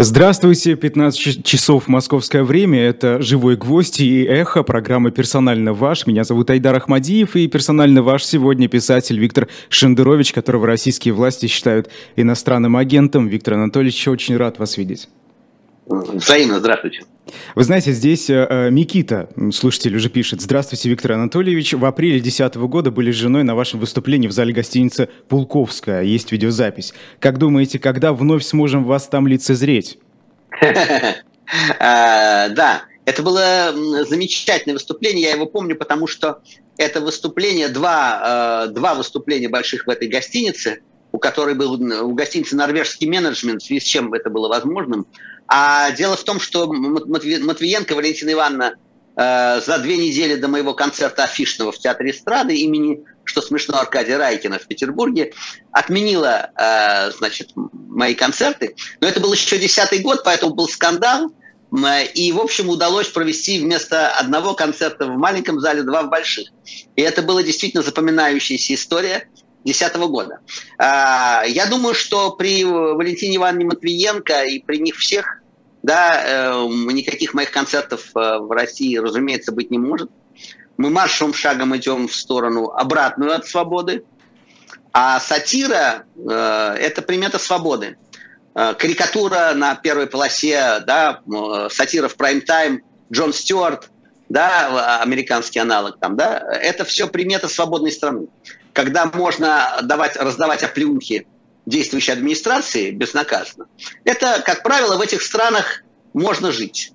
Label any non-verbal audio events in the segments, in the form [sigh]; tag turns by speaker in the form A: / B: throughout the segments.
A: Здравствуйте, 15 часов московское время, это «Живой гвоздь» и «Эхо», программа «Персонально ваш». Меня зовут Айдар Ахмадиев, и «Персонально ваш» сегодня писатель Виктор Шендерович, которого российские власти считают иностранным агентом. Виктор Анатольевич, очень рад вас видеть.
B: Взаимно, здравствуйте.
A: Вы знаете, здесь э, э Микита, слушатель, уже пишет. Здравствуйте, Виктор Анатольевич. В апреле 2010 года были с женой на вашем выступлении в зале гостиницы «Пулковская». Есть видеозапись. Как думаете, когда вновь сможем вас там лицезреть? [laughs]
B: А, да, это было замечательное выступление. Я его помню, потому что это выступление, два, э, два выступления больших в этой гостинице, у которой был у гостиницы норвежский менеджмент, в связи с чем это было возможным. А дело в том, что Матвиенко Валентина Ивановна э, за две недели до моего концерта афишного в Театре эстрады имени, что смешно, Аркадия Райкина в Петербурге, отменила, э, значит, мои концерты. Но это был еще десятый год, поэтому был скандал. И, в общем, удалось провести вместо одного концерта в маленьком зале два в больших. И это была действительно запоминающаяся история. 2010 года. А, я думаю, что при Валентине Ивановне Матвиенко и при них всех, да, э, никаких моих концертов э, в России, разумеется, быть не может. Мы маршевым шагом идем в сторону обратную от свободы. А сатира э, – это примета свободы. Карикатура на первой полосе, да, сатира в прайм-тайм, Джон Стюарт, да, американский аналог там, да, это все примета свободной страны когда можно давать, раздавать оплеухи действующей администрации безнаказанно, это, как правило, в этих странах можно жить.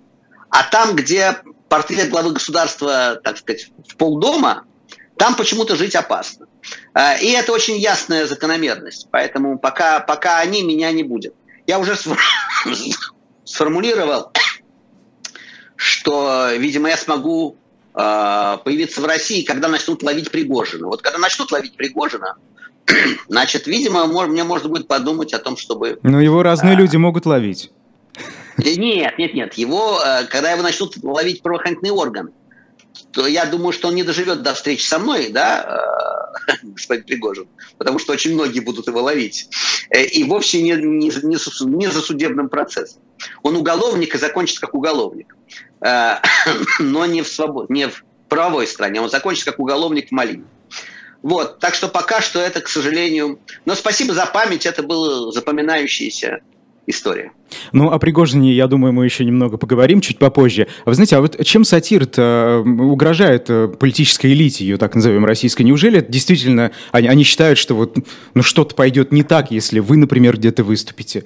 B: А там, где портрет главы государства, так сказать, в полдома, там почему-то жить опасно. А, и это очень ясная закономерность. Поэтому пока, пока они, меня не будет. Я уже [coughs] сформулировал, что, видимо, я смогу появиться в России, когда начнут ловить Пригожина. Вот когда начнут ловить Пригожина, [clears throat] значит, видимо, мне можно будет подумать о том, чтобы...
A: Но его разные а... люди могут ловить.
B: Нет, нет, нет. Его, э, когда его начнут ловить правоохранительные органы, то я думаю, что он не доживет до встречи со мной, да, э, [laughs] господин Пригожин, потому что очень многие будут его ловить. Э, и вовсе не, не, не, не за судебным процессом. Он уголовник и закончит как уголовник. Э, [coughs] но не в, свобод... не в правовой стране. Он закончит как уголовник в Мали. Вот, так что пока что это, к сожалению... Но спасибо за память, это было запоминающееся история.
A: Ну, о Пригожине, я думаю, мы еще немного поговорим чуть попозже. Вы знаете, а вот чем сатир угрожает э, политической элите, ее так назовем, российской? Неужели это действительно они, они считают, что вот ну, что-то пойдет не так, если вы, например, где-то выступите?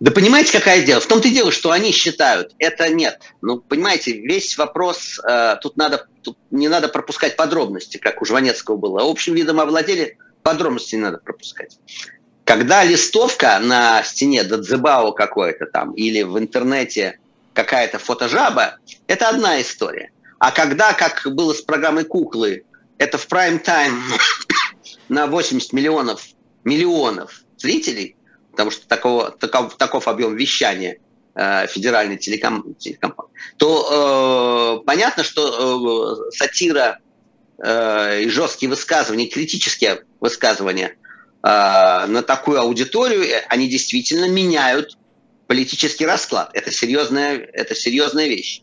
B: Да понимаете, какая дело? В том-то и дело, что они считают, это нет. Ну, понимаете, весь вопрос, э, тут, надо, тут не надо пропускать подробности, как у Жванецкого было. А общим видом овладели, подробности не надо пропускать. Когда листовка на стене Дадзебао какой-то там или в интернете какая-то фотожаба, это одна история. А когда, как было с программой «Куклы», это в прайм-тайм [coughs] на 80 миллионов, миллионов зрителей – потому что такого, таков, таков объем вещания э, федеральной телеком, телекомпании, то э, понятно, что э, сатира э, и жесткие высказывания, критические высказывания на такую аудиторию, э, они действительно меняют политический расклад. Это серьезная, это серьезная вещь.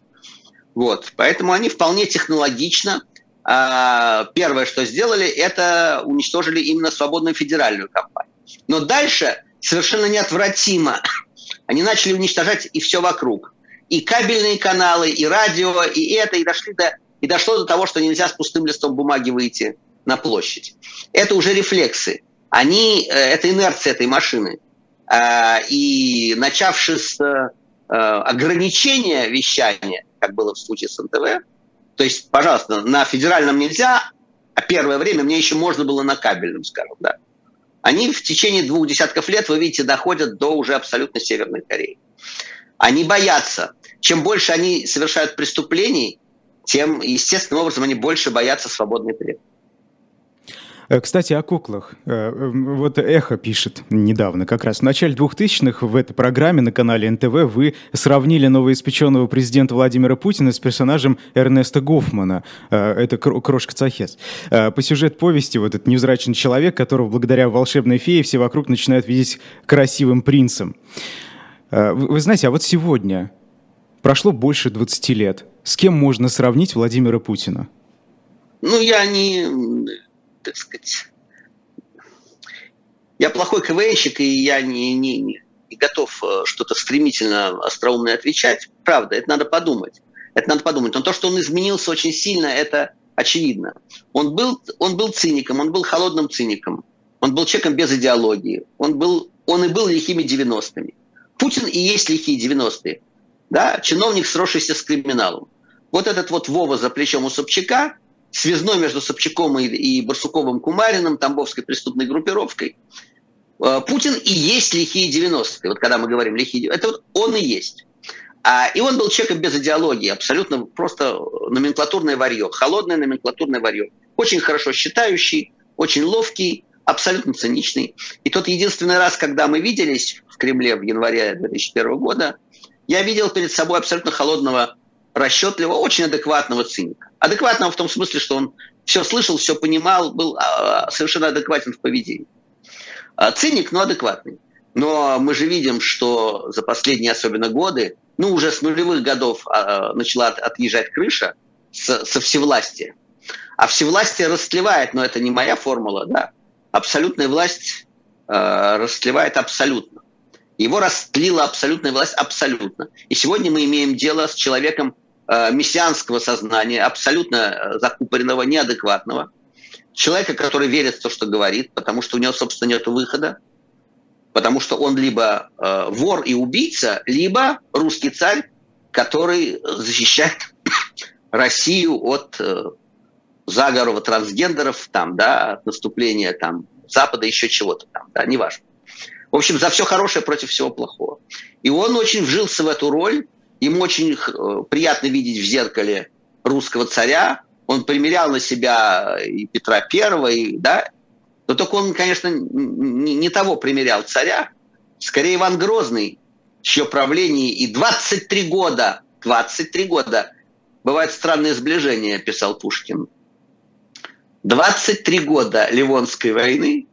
B: Вот. Поэтому они вполне технологично э, первое, что сделали, это уничтожили именно свободную федеральную компанию. Но дальше совершенно неотвратимо. Они начали уничтожать и все вокруг. И кабельные каналы, и радио, и это, и дошли до, и дошло до того, что нельзя с пустым листом бумаги выйти на площадь. Это уже рефлексы. Они, э, это инерция этой машины. А, и начавши с э, ограничения вещания, как было в случае с НТВ, то есть, пожалуйста, на федеральном нельзя, а первое время мне еще можно было на кабельном, скажем, да они в течение двух десятков лет, вы видите, доходят до уже абсолютно Северной Кореи. Они боятся. Чем больше они совершают преступлений, тем естественным образом они больше боятся свободной преды.
A: Э, кстати, о куклах. Э, вот Эхо пишет недавно, как раз в начале 2000-х в этой программе на канале НТВ вы сравнили новоиспеченного президента Владимира Путина с персонажем Эрнеста Гофмана. Э, это Крошка Цахес. По сюжету повести вот этот невзрачный человек, которого благодаря волшебной фее все вокруг начинают видеть красивым принцем. Вы знаете, а вот сегодня прошло больше 20 лет. С кем можно сравнить Владимира Путина?
B: Ну, я не, так сказать, я плохой КВНщик, и я не, не, не готов э, что-то стремительно остроумное отвечать. Правда, это надо подумать. Это надо подумать. Но то, что он изменился очень сильно, это очевидно. Он был, он был циником, он был холодным циником. Он был человеком без идеологии. Он, был, он и был лихими 90-ми. Путин и есть лихие 90-е. Да? Чиновник, сросшийся с криминалом. Вот этот вот Вова за плечом у Собчака, связной между Собчаком и, и Барсуковым Кумариным, Тамбовской преступной группировкой – Э, Путин и есть лихие 90-е. Вот когда мы говорим лихие это вот он и есть. А, и он был человеком без идеологии, абсолютно просто номенклатурное варье, холодное номенклатурное варье. Очень хорошо считающий, очень ловкий, абсолютно циничный. И тот единственный раз, когда мы виделись в Кремле в январе 2001 года, я видел перед собой абсолютно холодного, расчетливого, очень адекватного циника. Адекватного в том смысле, что он все слышал, все понимал, был а, совершенно адекватен в поведении. А, циник, но адекватный. Но мы же видим, что за последние особенно годы, ну уже с нулевых годов а, начала отъезжать крыша с, со всевластия. А всевластие растлевает, но это не моя формула, да. Абсолютная власть э, растлевает абсолютно. Его растлила абсолютная власть абсолютно. И сегодня мы имеем дело с человеком э, мессианского сознания, абсолютно закупоренного, неадекватного, человека, который верит в то, что говорит, потому что у него, собственно, нет выхода, потому что он либо э, вор и убийца, либо русский царь, который защищает [coughs] Россию от э, заговора трансгендеров, там, да, от наступления там, Запада, еще чего-то там, да, неважно. В общем, за все хорошее против всего плохого. И он очень вжился в эту роль. Ему очень э, приятно видеть в зеркале русского царя, он примерял на себя и Петра Первого, и, да, но только он, конечно, не, не того примерял царя, скорее Иван Грозный, чье правление и 23 года, 23 года, бывает странное сближение, писал Пушкин, 23 года Ливонской войны,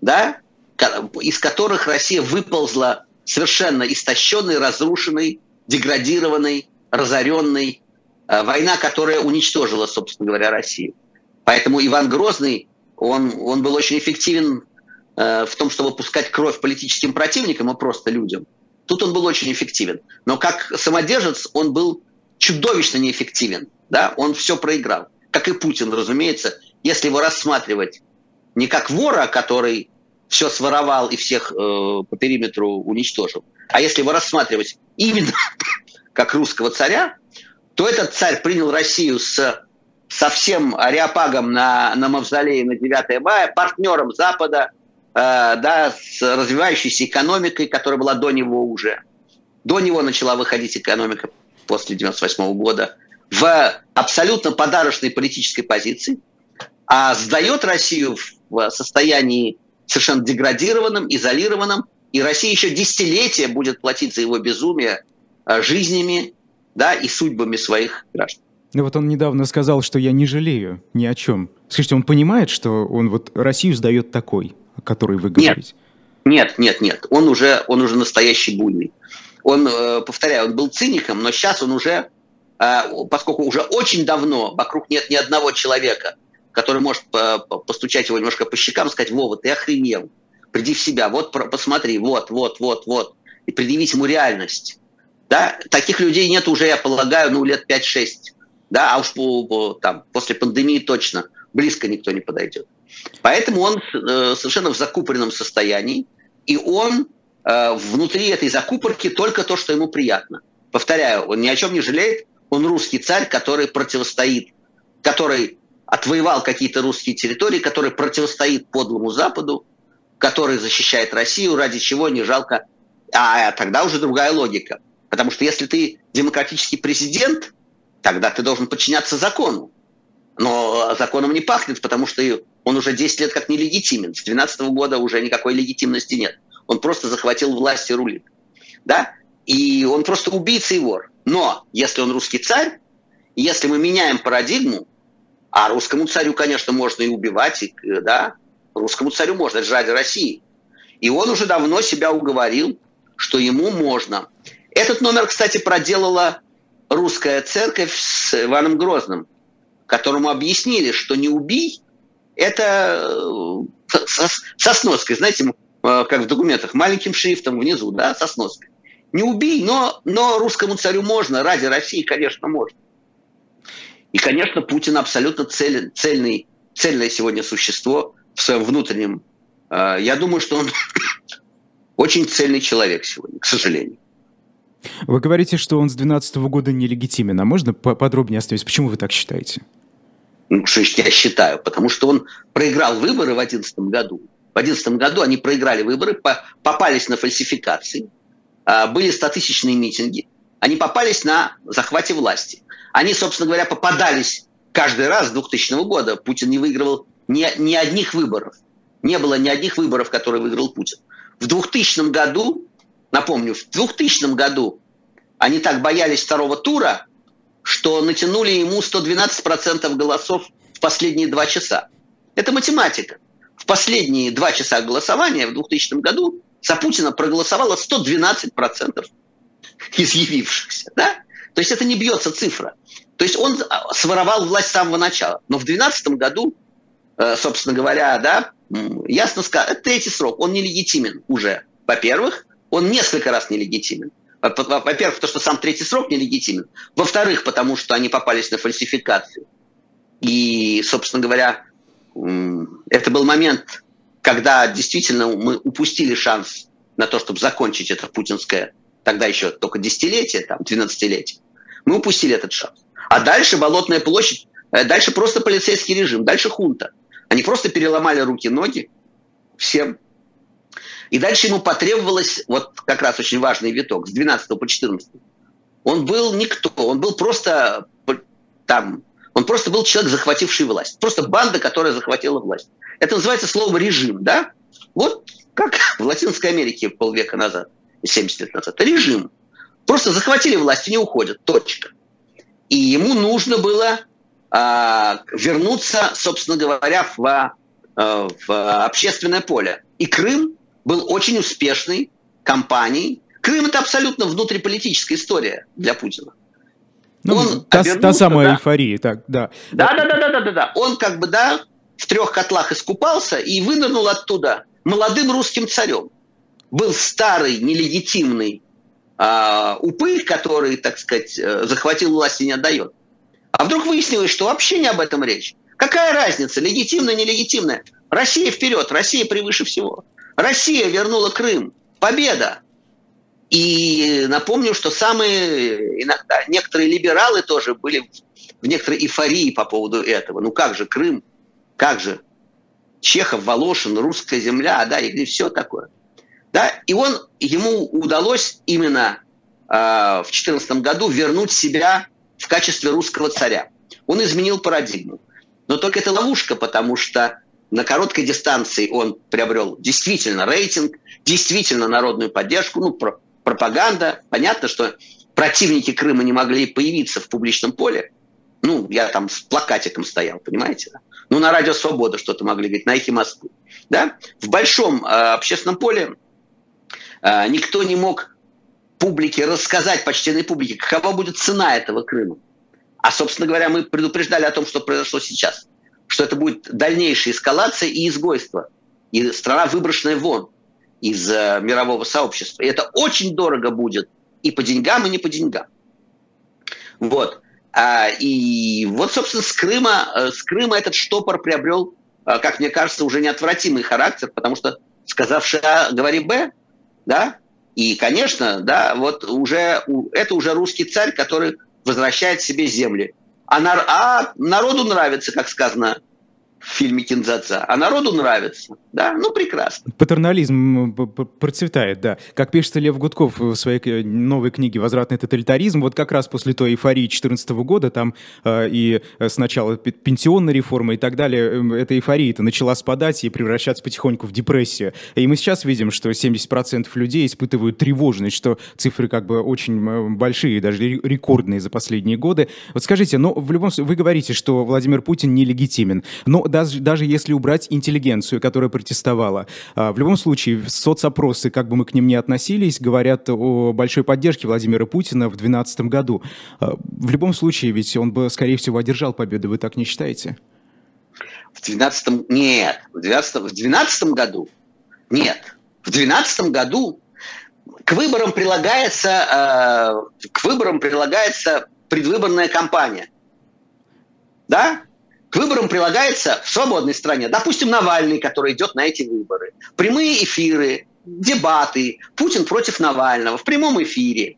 B: да, из которых Россия выползла совершенно истощенной, разрушенной, деградированной, разоренной, Э, война, которая уничтожила, собственно говоря, Россию. Поэтому Иван Грозный, он, он был очень эффективен э, в том, чтобы пускать кровь политическим противникам и просто людям. Тут он был очень эффективен. Но как самодержец он был чудовищно неэффективен. Да? Он все проиграл. Как и Путин, разумеется, если его рассматривать не как вора, который все своровал и всех э, по периметру уничтожил, а если его рассматривать именно [laughs] как русского царя, то этот царь принял Россию с совсем ариапагом на, на мавзолее на 9 мая, партнером Запада, э, да, с развивающейся экономикой, которая была до него уже. До него начала выходить экономика после 98 года в абсолютно подарочной политической позиции, а сдает Россию в состоянии совершенно деградированном, изолированном, и Россия еще десятилетия будет платить за его безумие э, жизнями, да, и судьбами своих граждан.
A: Ну вот он недавно сказал, что я не жалею ни о чем. Скажите, он понимает, что он вот Россию сдает такой, о которой вы говорите?
B: Нет, нет, нет. Он уже, он уже настоящий буйный. Он, э, повторяю, он был циником, но сейчас он уже, э, поскольку уже очень давно вокруг нет ни одного человека, который может постучать его немножко по щекам сказать, Вова, ты охренел, приди в себя, вот посмотри, вот, вот, вот, вот, и предъявить ему реальность. Да? Таких людей нет уже, я полагаю, ну, лет 5-6. Да? А уж по, там, после пандемии точно близко никто не подойдет. Поэтому он э, совершенно в закупоренном состоянии, и он э, внутри этой закупорки только то, что ему приятно. Повторяю, он ни о чем не жалеет, он русский царь, который противостоит, который отвоевал какие-то русские территории, который противостоит подлому Западу, который защищает Россию, ради чего не жалко. А тогда уже другая логика. Потому что если ты демократический президент, тогда ты должен подчиняться закону. Но законом не пахнет, потому что он уже 10 лет как нелегитимен. С 2012 года уже никакой легитимности нет. Он просто захватил власть и рулит. Да? И он просто убийца и вор. Но если он русский царь, если мы меняем парадигму, а русскому царю, конечно, можно и убивать, и, да, русскому царю можно, это же ради России. И он уже давно себя уговорил, что ему можно. Этот номер, кстати, проделала русская церковь с Иваном Грозным, которому объяснили, что не убий, это э, со, сноской, знаете, э, как в документах, маленьким шрифтом внизу, да, со. Не убий, но, но русскому царю можно, ради России, конечно, можно. И, конечно, Путин абсолютно цель, цельный, цельное сегодня существо в своем внутреннем. Э, я думаю, что он [coughs] очень цельный человек сегодня, к сожалению.
A: Вы говорите, что он с 2012 года нелегитимен. А можно подробнее остановиться? Почему вы так считаете?
B: Ну, что я считаю? Потому что он проиграл выборы в 2011 году. В 2011 году они проиграли выборы, попались на фальсификации, а, были стотысячные митинги, они попались на захвате власти. Они, собственно говоря, попадались каждый раз с 2000 года. Путин не выигрывал ни, ни одних выборов. Не было ни одних выборов, которые выиграл Путин. В 2000 году Напомню, в 2000 году они так боялись второго тура, что натянули ему 112% голосов в последние два часа. Это математика. В последние два часа голосования в 2000 году за Путина проголосовало 112% из явившихся. Да? То есть это не бьется цифра. То есть он своровал власть с самого начала. Но в 2012 году, э, собственно говоря, да, ясно сказано, это третий срок, он нелегитимен уже, во-первых он несколько раз нелегитимен. Во-первых, потому что сам третий срок нелегитимен. Во-вторых, потому что они попались на фальсификацию. И, собственно говоря, это был момент, когда действительно мы упустили шанс на то, чтобы закончить это путинское, тогда еще только десятилетие, там, 12-летие. Мы упустили этот шанс. А дальше Болотная площадь, э, дальше просто полицейский режим, дальше хунта. Они просто переломали руки-ноги всем и дальше ему потребовалось, вот как раз очень важный виток, с 12 по 14. Он был никто, он был просто там, он просто был человек, захвативший власть. Просто банда, которая захватила власть. Это называется словом режим, да? Вот как в Латинской Америке полвека назад, 70 лет назад. Режим. Просто захватили власть и не уходят. Точка. И ему нужно было а, вернуться, собственно говоря, в, а, в общественное поле. И Крым был очень успешной кампанией. Крым – это абсолютно внутриполитическая история для Путина.
A: Ну, он та, та самая да. эйфория, так, да.
B: Да, да, да, да, да, да, да. Он как бы, да, в трех котлах искупался и вынырнул оттуда молодым русским царем. Был старый, нелегитимный э, упырь, который, так сказать, э, захватил власть и не отдает. А вдруг выяснилось, что вообще не об этом речь. Какая разница, легитимная, нелегитимная? Россия вперед, Россия превыше всего. Россия вернула Крым. Победа. И напомню, что самые иногда некоторые либералы тоже были в некоторой эйфории по поводу этого. Ну как же Крым, как же Чехов, Волошин, русская земля, да, и все такое. Да, и он, ему удалось именно э, в 2014 году вернуть себя в качестве русского царя. Он изменил парадигму. Но только это ловушка, потому что на короткой дистанции он приобрел действительно рейтинг, действительно народную поддержку, ну, про пропаганда. Понятно, что противники Крыма не могли появиться в публичном поле. Ну, я там с плакатиком стоял, понимаете? Ну, на радио «Свобода» что-то могли говорить, на эхе Москвы. Да? В большом э, общественном поле никто не мог публике рассказать, почтенной публике, какова будет цена этого Крыма. А, собственно говоря, мы предупреждали о том, что произошло сейчас что это будет дальнейшая эскалация и изгойство. И страна выброшенная вон из э, мирового сообщества. И это очень дорого будет и по деньгам, и не по деньгам. Вот. А, и вот, собственно, с Крыма, э, с Крыма этот штопор приобрел, э, как мне кажется, уже неотвратимый характер, потому что, сказавший А, говори Б, да, и, конечно, да, вот уже, это уже русский царь, который возвращает себе земли. А, нар, а народу нравится, как сказано в фильме Кинзаца, а народу нравится. Да, ну прекрасно.
A: Патернализм процветает, да. Как пишет Лев Гудков в своей новой книге «Возвратный тоталитаризм», вот как раз после той эйфории 2014 года, там э, и сначала пенсионная реформа и так далее, эм, эта эйфория-то начала спадать и превращаться потихоньку в депрессию. И мы сейчас видим, что 70% людей испытывают тревожность, что цифры как бы очень большие, даже рекордные за последние годы. Вот скажите, ну, в любом случае, вы говорите, что Владимир Путин нелегитимен, но даже, даже если убрать интеллигенцию, которая протестовала, а, в любом случае соцопросы, как бы мы к ним ни относились, говорят о большой поддержке Владимира Путина в 2012 году. А, в любом случае, ведь он бы, скорее всего, одержал победу, вы так не считаете?
B: В 12 нет, в 12 в 12 году нет. В 12 году к выборам прилагается, э, к выборам прилагается предвыборная кампания. Да? К выборам прилагается в свободной стране, допустим, Навальный, который идет на эти выборы, прямые эфиры, дебаты, Путин против Навального в прямом эфире.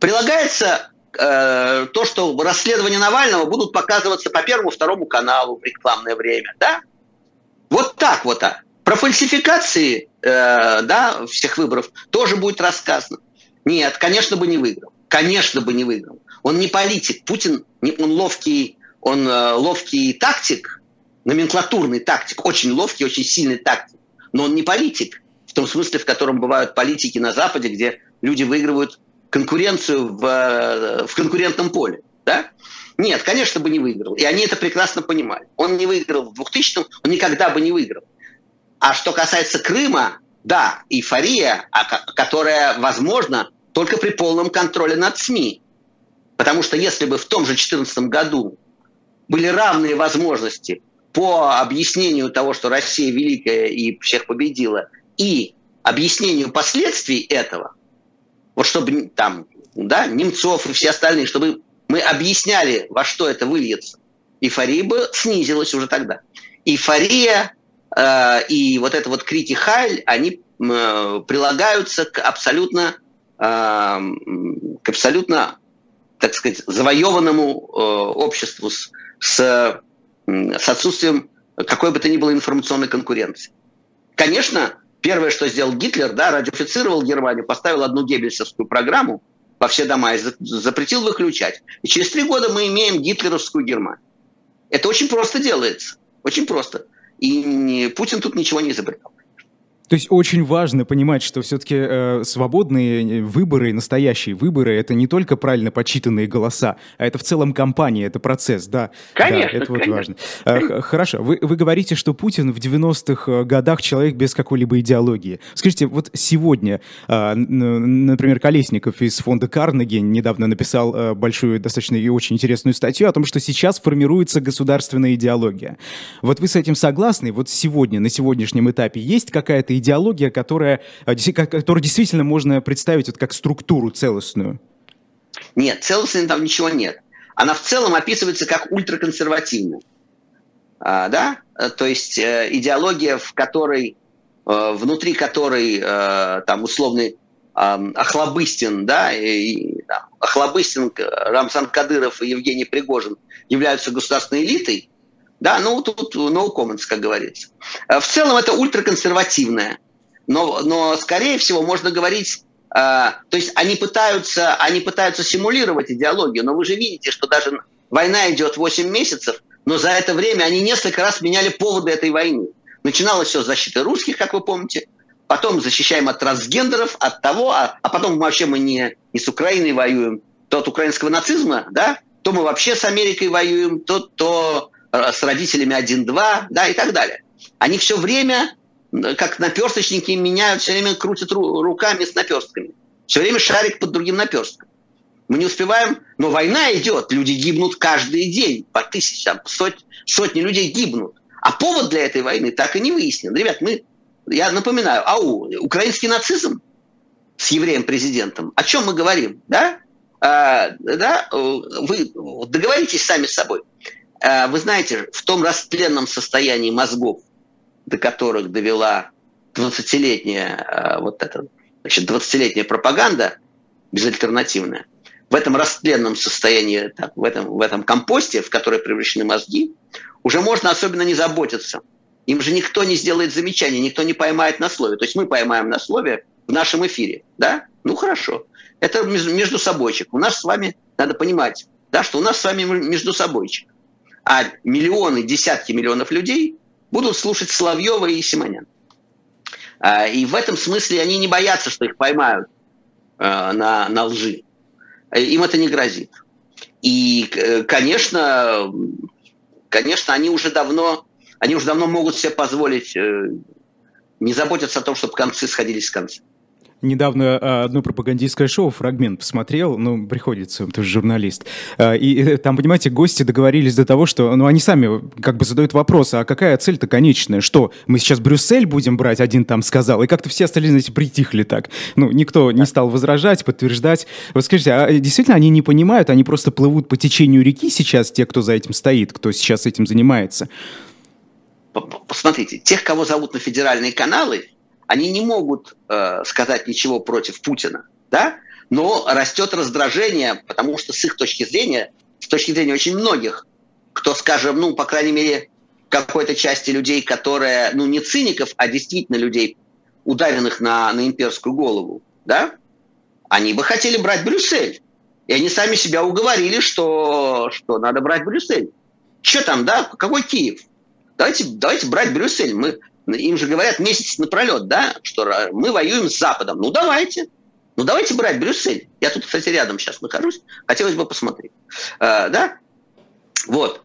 B: Прилагается э, то, что расследования Навального будут показываться по первому, второму каналу в рекламное время, да? Вот так вот. А. Про фальсификации э, да, всех выборов тоже будет рассказано. Нет, конечно бы не выиграл. Конечно бы не выиграл. Он не политик. Путин, он ловкий, он э, ловкий тактик, номенклатурный тактик, очень ловкий, очень сильный тактик. Но он не политик. В том смысле, в котором бывают политики на Западе, где люди выигрывают конкуренцию в, э, в конкурентном поле. Да? Нет, конечно бы не выиграл. И они это прекрасно понимали. Он не выиграл в 2000-м, он никогда бы не выиграл. А что касается Крыма, да, эйфория, а которая возможна только при полном контроле над СМИ. Потому что если бы в том же 2014 году были равные возможности по объяснению того, что Россия великая и всех победила, и объяснению последствий этого, вот чтобы там, да, Немцов и все остальные, чтобы мы объясняли, во что это выльется, эйфория бы снизилась уже тогда. Эйфория Э, и вот это вот крики Хайль, они э, прилагаются к абсолютно, э, к абсолютно, так сказать, завоеванному обществу с, с, с отсутствием какой бы то ни было информационной конкуренции. Конечно, первое, что сделал Гитлер, да, радиофицировал Германию, поставил одну геббельсовскую программу во все дома и запретил выключать. И через три года мы имеем гитлеровскую Германию. Это очень просто делается. Очень просто. И Путин тут ничего не изобретал.
A: То есть очень важно понимать, что все-таки э, свободные выборы, настоящие выборы, это не только правильно подсчитанные голоса, а это в целом кампания, это процесс, да.
B: Конечно.
A: Да, это
B: вот
A: важно. Э, хорошо, вы, вы говорите, что Путин в 90-х э, годах человек без какой-либо идеологии. Скажите, вот сегодня, э, например, Колесников из фонда Карнеги недавно написал э, большую, достаточно и очень интересную статью о том, что сейчас формируется государственная идеология. Вот вы с этим согласны? Вот сегодня, на сегодняшнем этапе есть какая-то идеология, которая, э, которую действительно можно представить вот как структуру целостную?
B: Нет, целостной там ничего нет. Она в целом описывается как ультраконсервативная. А, да? Э, то есть э, идеология, в которой, внутри которой там условный Охлобыстин, да, и, да, Охлобыстин, Рамсан Кадыров и Евгений Пригожин являются государственной элитой, да, ну тут no comments, как говорится. Э, в целом это ультраконсервативное. Но, но скорее всего можно говорить э, то есть они пытаются, они пытаются симулировать идеологию, но вы же видите, что даже война идет 8 месяцев, но за это время они несколько раз меняли поводы этой войны. Начиналось все с защиты русских, как вы помните, потом защищаем от трансгендеров, от того, а, а потом вообще мы не, не с Украиной воюем, то от украинского нацизма, да, то мы вообще с Америкой воюем, то, то с родителями 1-2, да, и так далее. Они все время, как наперсточники, меняют, все время крутят руками с наперстками. Все время шарик под другим наперстком. Мы не успеваем, но война идет, люди гибнут каждый день, по тысячам, сот, сотни людей гибнут. А повод для этой войны так и не выяснен. Ребят, мы, я напоминаю, ау, украинский нацизм с евреем-президентом, о чем мы говорим, да? А, да, вы договоритесь сами с собой. А, вы знаете, в том растленном состоянии мозгов, до которых довела 20-летняя а, вот эта, значит, 20-летняя пропаганда безальтернативная, в этом растленном состоянии, в, этом, в этом компосте, в который превращены мозги, уже можно особенно не заботиться. Им же никто не сделает замечания, никто не поймает на слове. То есть мы поймаем на слове в нашем эфире. Да? Ну хорошо. Это между собойчик. У нас с вами, надо понимать, да, что у нас с вами между собойчик а миллионы, десятки миллионов людей будут слушать Соловьева и Симонян. А, и в этом смысле они не боятся, что их поймают а, на, на лжи. Им это не грозит. И, конечно, конечно, они уже давно, они уже давно могут себе позволить э, не заботиться о том, чтобы концы сходились с концами
A: недавно а, одно пропагандистское шоу, фрагмент посмотрел, ну, приходится, ты же журналист, а, и э, там, понимаете, гости договорились до того, что, ну, они сами как бы задают вопрос, а какая цель-то конечная, что мы сейчас Брюссель будем брать, один там сказал, и как-то все остальные, знаете, притихли так. Ну, никто не стал возражать, подтверждать. Вот скажите, а действительно они не понимают, они просто плывут по течению реки сейчас, те, кто за этим стоит, кто сейчас этим занимается?
B: Посмотрите, тех, кого зовут на федеральные каналы, они не могут э, сказать ничего против Путина, да? но растет раздражение, потому что с их точки зрения, с точки зрения очень многих, кто, скажем, ну, по крайней мере, какой-то части людей, которые, ну, не циников, а действительно людей, ударенных на, на имперскую голову, да, они бы хотели брать Брюссель. И они сами себя уговорили, что, что надо брать Брюссель. Что там, да? Какой Киев? Давайте, давайте брать Брюссель. Мы, им же говорят месяц напролет, да, что мы воюем с Западом. Ну, давайте. Ну, давайте брать Брюссель. Я тут, кстати, рядом сейчас нахожусь. Хотелось бы посмотреть. А, да? Вот.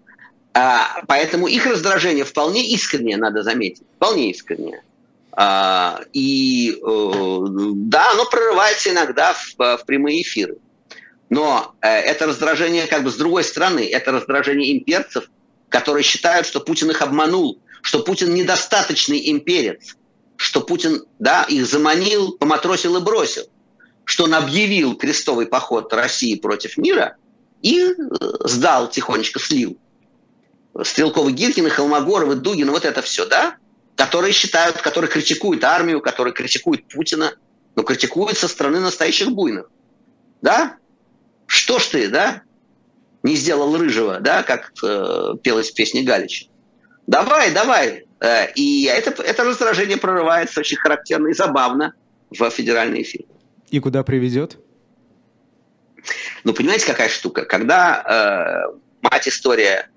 B: А, поэтому их раздражение вполне искреннее, надо заметить. Вполне искреннее. А, и э, да, оно прорывается иногда в, в прямые эфиры. Но э, это раздражение как бы с другой стороны. Это раздражение имперцев, которые считают, что Путин их обманул, что Путин недостаточный имперец, что Путин да, их заманил, поматросил и бросил, что он объявил крестовый поход России против мира и э, сдал тихонечко, слил. Стрелковы Гиркины, Холмогоровы, Дугин, вот это все, да? Которые считают, которые критикуют армию, которые критикуют Путина, но критикуют со стороны настоящих буйных. Да? Что ж ты, да? Не сделал рыжего, да, как э, пелось в песне Галича. Давай, давай. Э, и это, это раздражение прорывается очень характерно и забавно в федеральный эфир.
A: И куда приведет?
B: Ну, понимаете, какая штука? Когда э, мать история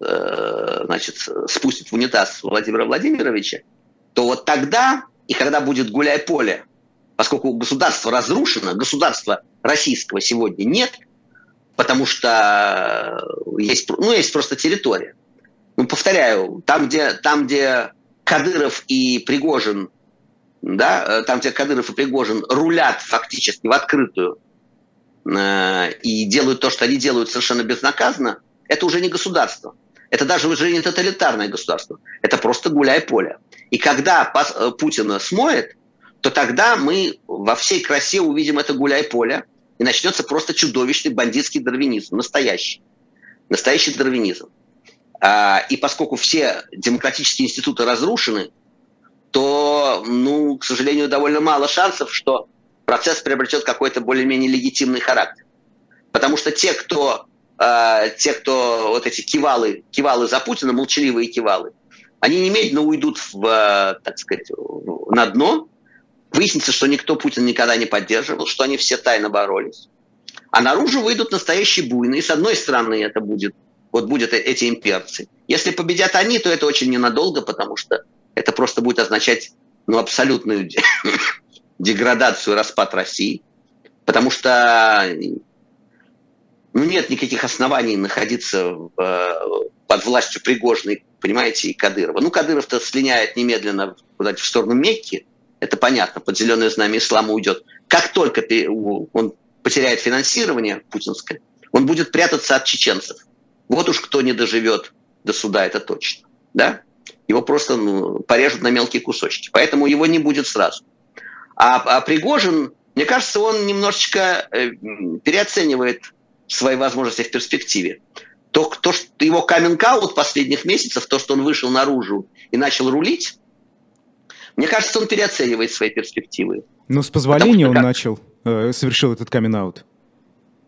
B: э, значит, спустит в унитаз Владимира Владимировича, то вот тогда, и когда будет гуляй-поле, поскольку государство разрушено, государства российского сегодня нет, потому что есть, ну, есть просто территория ну, повторяю, там, где, там, где Кадыров и Пригожин, да, э, там, где Кадыров и Пригожин рулят фактически в открытую э, и делают то, что они делают совершенно безнаказанно, это уже не государство. Это даже уже не тоталитарное государство. Это просто гуляй-поле. И когда э, Путина смоет, то тогда мы во всей красе увидим это гуляй-поле, и начнется просто чудовищный бандитский дарвинизм, настоящий. Настоящий дарвинизм. А, и поскольку все демократические институты разрушены, то, ну, к сожалению, довольно мало шансов, что процесс приобретет какой-то более-менее легитимный характер. Потому что те, кто, э, те, кто вот эти кивалы, кивалы за Путина, молчаливые кивалы, они немедленно уйдут в, э, так сказать, на дно. Выяснится, что никто Путина никогда не поддерживал, что они все тайно боролись. А наружу выйдут настоящие буйные. С одной стороны это будет вот будут э, эти имперцы. Если победят они, то это очень ненадолго, потому что это просто будет означать ну, абсолютную [coughs] деградацию, распад России. Потому что ну, нет никаких оснований находиться в, э, под властью Пригожной, понимаете, и Кадырова. Ну, Кадыров-то слиняет немедленно куда-то в сторону Мекки, это понятно, под зеленое знамя ислама уйдет. Как только он потеряет финансирование путинское, он будет прятаться от чеченцев. Вот уж кто не доживет до суда, это точно. Да? Его просто ну, порежут на мелкие кусочки. Поэтому его не будет сразу. А, а Пригожин, мне кажется, он немножечко э, переоценивает свои возможности в перспективе. То, то что его каминг-аут последних месяцев, то, что он вышел наружу и начал рулить, мне кажется, он переоценивает свои перспективы.
A: Но с позволения он как... начал, э, совершил этот камин-аут.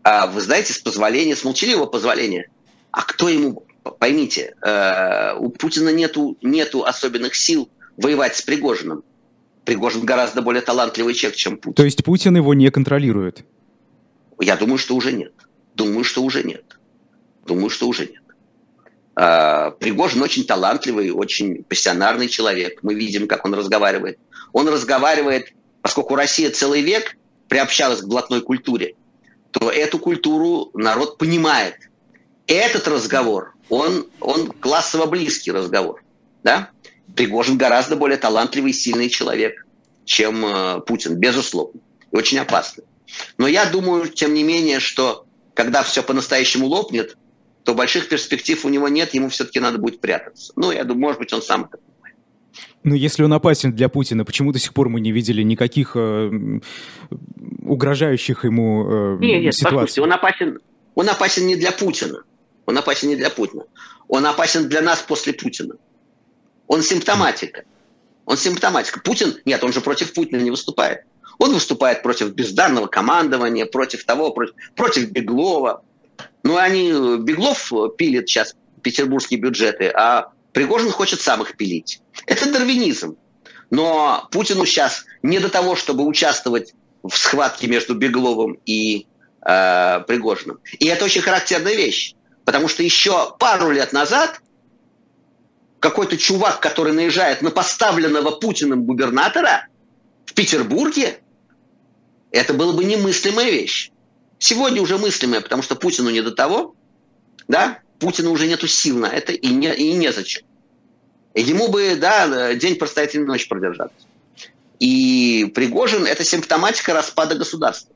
B: А, вы знаете, с позволения, с молчаливого позволения. А кто ему, поймите, э, у Путина нету, нету особенных сил воевать с Пригожиным. Пригожин гораздо более талантливый человек, чем Путин.
A: То есть Путин его не контролирует?
B: Я думаю, что уже нет. Думаю, что уже нет. Думаю, что уже нет. Э, Пригожин очень талантливый, очень пассионарный человек. Мы видим, как он разговаривает. Он разговаривает, поскольку Россия целый век приобщалась к блатной культуре, то эту культуру народ понимает. Этот разговор он, он классово близкий разговор. Да? Пригожин гораздо более талантливый и сильный человек, чем э, Путин, безусловно. И очень опасный. Но я думаю, тем не менее, что когда все по-настоящему лопнет, то больших перспектив у него нет, ему все-таки надо будет прятаться. Ну, я думаю, может быть, он сам это понимает.
A: Ну, если он опасен для Путина, почему до сих пор мы не видели никаких э, угрожающих ему э, нет, нет, ситуаций? Послушайте,
B: он опасен, он опасен не для Путина. Он опасен не для Путина. Он опасен для нас после Путина. Он симптоматика. Он симптоматика. Путин, нет, он же против Путина не выступает. Он выступает против бездарного командования, против того, против, против Беглова. Ну, они, Беглов пилит сейчас петербургские бюджеты, а Пригожин хочет сам их пилить. Это дарвинизм. Но Путину сейчас не до того, чтобы участвовать в схватке между Бегловым и э, Пригожиным. И это очень характерная вещь. Потому что еще пару лет назад какой-то чувак, который наезжает на поставленного Путиным губернатора в Петербурге, это было бы немыслимая вещь. Сегодня уже мыслимая, потому что Путину не до того, да, Путина уже нету сил на это и, не, и незачем. Ему бы, да, день простоять и ночь продержаться. И Пригожин – это симптоматика распада государства.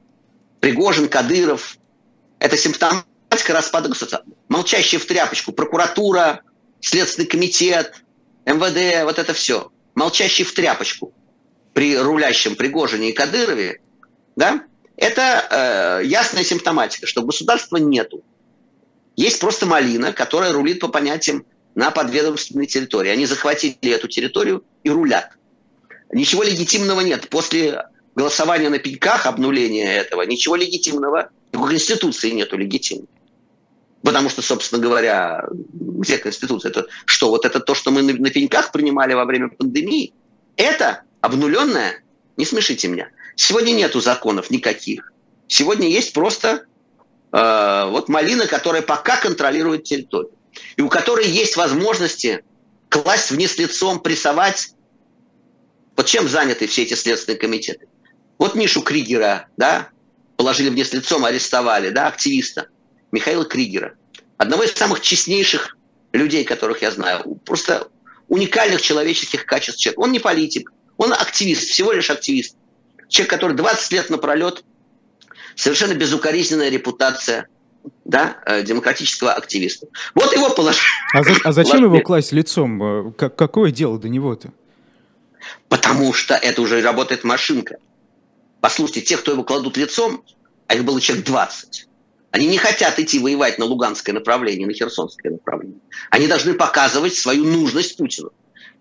B: Пригожин, Кадыров – это симптоматика распада государства. Молчащие в тряпочку. Прокуратура, Следственный комитет, МВД, вот это все. Молчащие в тряпочку при рулящем Пригожине и Кадырове, да, это э, ясная симптоматика, что государства нету. Есть просто малина, которая рулит по понятиям на подведомственной территории. Они захватили эту территорию и рулят. Ничего легитимного нет. После голосования на пеньках, обнуления этого, ничего легитимного. В Конституции нету легитимного. Потому что, собственно говоря, где Конституция? Это что, вот это то, что мы на, на пеньках принимали во время пандемии? Это обнуленное? Не смешите меня. Сегодня нету законов никаких. Сегодня есть просто э, вот малина, которая пока контролирует территорию. И у которой есть возможности класть вниз лицом, прессовать. Вот чем заняты все эти следственные комитеты? Вот Мишу Кригера, да, положили вниз лицом, арестовали, да, активиста. Михаила Кригера, одного из самых честнейших людей, которых я знаю, просто уникальных человеческих качеств человека. Он не политик, он активист, всего лишь активист. Человек, который 20 лет напролет, совершенно безукоризненная репутация да, э, демократического активиста. Вот его положили.
A: А, за, а зачем [laughs] его класть лицом? Э, как, какое дело до него-то?
B: Потому что это уже работает машинка. Послушайте, те, кто его кладут лицом, а их было человек 20, они не хотят идти воевать на Луганское направление, на Херсонское направление. Они должны показывать свою нужность Путину.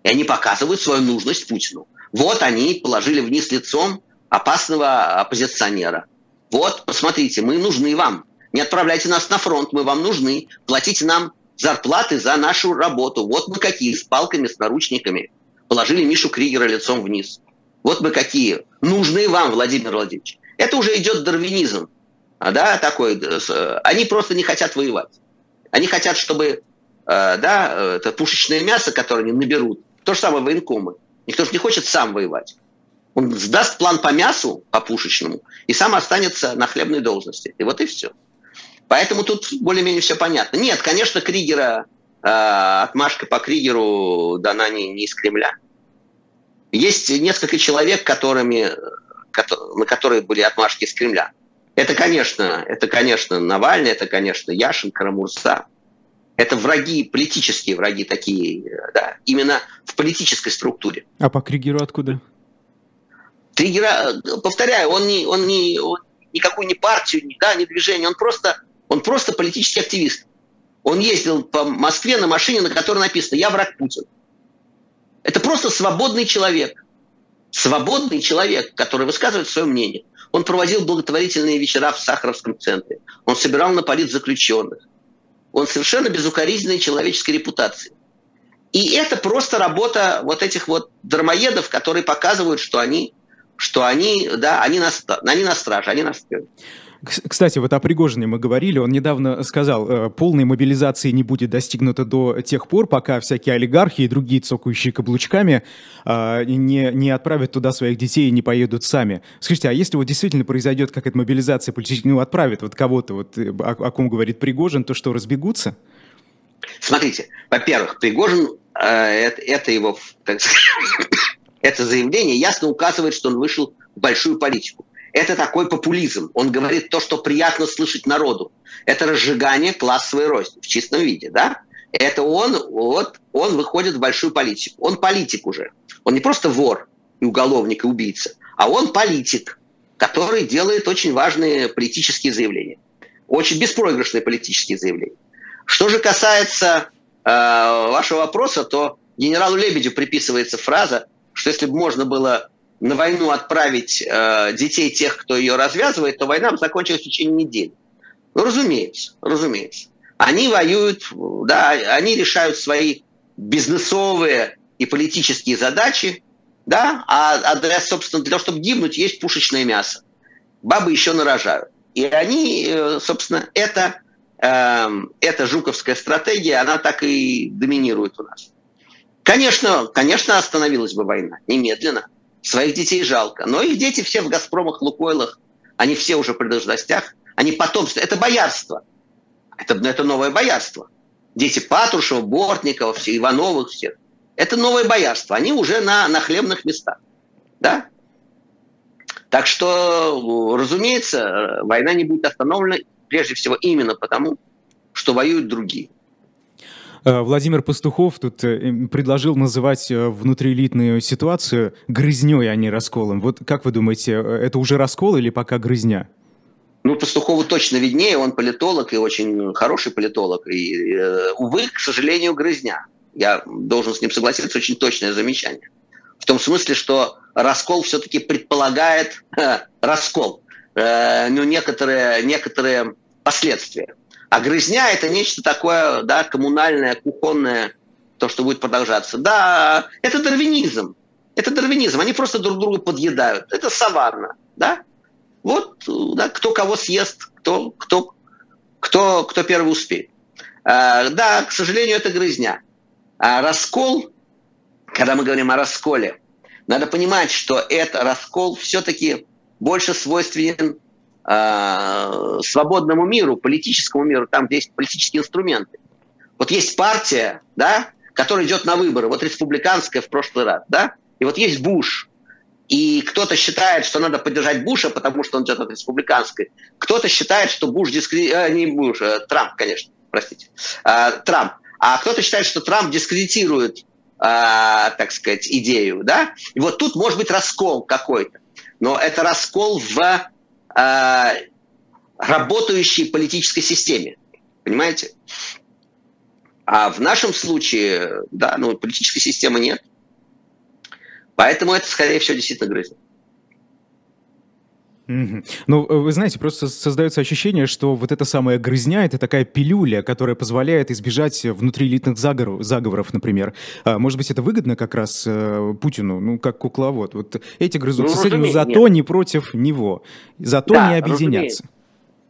B: И они показывают свою нужность Путину. Вот они положили вниз лицом опасного оппозиционера. Вот, посмотрите, мы нужны вам. Не отправляйте нас на фронт, мы вам нужны. Платите нам зарплаты за нашу работу. Вот мы какие, с палками, с наручниками. Положили Мишу Кригера лицом вниз. Вот мы какие. Нужны вам, Владимир Владимирович. Это уже идет дарвинизм. А, да, такой, э, они просто не хотят воевать. Они хотят, чтобы э, да, это пушечное мясо, которое они наберут, то же самое военкомы. Никто же не хочет сам воевать. Он сдаст план по мясу, по пушечному, и сам останется на хлебной должности. И вот и все. Поэтому тут более-менее все понятно. Нет, конечно, Кригера, э, отмашка по Кригеру дана не, не из Кремля. Есть несколько человек, которыми, на которые были отмашки из Кремля. Это, конечно, это, конечно, Навальный, это, конечно, Яшин, Карамурса. Это враги, политические враги такие, да, именно в политической структуре.
A: А по Кригеру откуда?
B: Триггера, повторяю, он не, он не, он никакую не партию, не, да, не движение, он просто, он просто политический активист. Он ездил по Москве на машине, на которой написано «Я враг Путина». Это просто свободный человек. Свободный человек, который высказывает свое мнение. Он проводил благотворительные вечера в Сахаровском центре. Он собирал на политзаключенных. Он совершенно безукоризненной человеческой репутации. И это просто работа вот этих вот дармоедов, которые показывают, что они, что они, да, они на, они на страже, они на стреле.
A: Кстати, вот о Пригожине мы говорили. Он недавно сказал, э, полной мобилизации не будет достигнуто до тех пор, пока всякие олигархи и другие цокающие каблучками э, не, не отправят туда своих детей и не поедут сами. Скажите, а если вот действительно произойдет какая-то мобилизация политическая, ну, отправят вот кого-то, вот, э, о, о ком говорит Пригожин, то что, разбегутся?
B: Смотрите, во-первых, Пригожин, э, это, это его, так [coughs] это заявление ясно указывает, что он вышел в большую политику. Это такой популизм. Он говорит то, что приятно слышать народу. Это разжигание классовой розни в чистом виде, да? Это он, вот, он выходит в большую политику. Он политик уже. Он не просто вор и уголовник и убийца, а он политик, который делает очень важные политические заявления. Очень беспроигрышные политические заявления. Что же касается э, вашего вопроса, то генералу Лебедю приписывается фраза, что если бы можно было на войну отправить э, детей тех, кто ее развязывает, то война бы закончилась в течение недели. Ну, разумеется, разумеется. Они воюют, да, они решают свои бизнесовые и политические задачи, да, а, а собственно, для того, чтобы гибнуть, есть пушечное мясо. Бабы еще нарожают. И они, э, собственно, это, э, эта жуковская стратегия, она так и доминирует у нас. Конечно, конечно, остановилась бы война немедленно. Своих детей жалко. Но их дети все в «Газпромах», «Лукойлах», они все уже при должностях, они потомство. Это боярство. Это, это новое боярство. Дети Патрушева, Бортникова, все, Ивановых всех. Это новое боярство. Они уже на, на хлебных местах. Да? Так что, разумеется, война не будет остановлена прежде всего именно потому, что воюют другие.
A: Э, Владимир Пастухов тут э, предложил называть э, внутриэлитную ситуацию грызней, а не расколом. Вот как вы думаете, это уже раскол или пока грызня?
B: Ну, Пастухову точно виднее, он политолог и очень хороший политолог. И, увы, к сожалению, грызня. Я должен с ним согласиться, очень точное замечание. В том смысле, что раскол все-таки предполагает [laughs] раскол, э, ну, некоторые, некоторые последствия. А грызня – это нечто такое, да, коммунальное, кухонное, то, что будет продолжаться. Да, это дарвинизм. Это дарвинизм. Они просто друг друга подъедают. Это саванна, да? Вот, да, кто кого съест, кто, кто, кто, кто первый успеет. А, да, к сожалению, это грызня. А раскол, когда мы говорим о расколе, надо понимать, что это раскол все-таки больше свойственен э, свободному миру, политическому миру, там, где есть политические инструменты. Вот есть партия, да, которая идет на выборы, вот республиканская в прошлый раз, да, и вот есть Буш, и кто-то считает, что надо поддержать Буша, потому что он идет от республиканской. Кто-то считает, что Буш дискри... э, не Буш, э, Трамп, конечно, простите, э, Трамп. А кто-то считает, что Трамп дискредитирует, э, так сказать, идею, да. И вот тут может быть раскол какой-то. Но это раскол в э, работающей политической системе. Понимаете? А в нашем случае, да, ну, политической системы нет. Поэтому это, скорее всего, действительно грызет.
A: Mm-hmm. Ну, вы знаете, просто создается ощущение, что вот эта самая грызня — это такая пилюля, которая позволяет избежать внутриэлитных заговоров, заговоров, например. А, может быть, это выгодно как раз э, Путину, ну, как кукловод. Вот эти грызутся ну, с этим, зато нет. не против него, зато да, не объединяться.
B: Разумеется.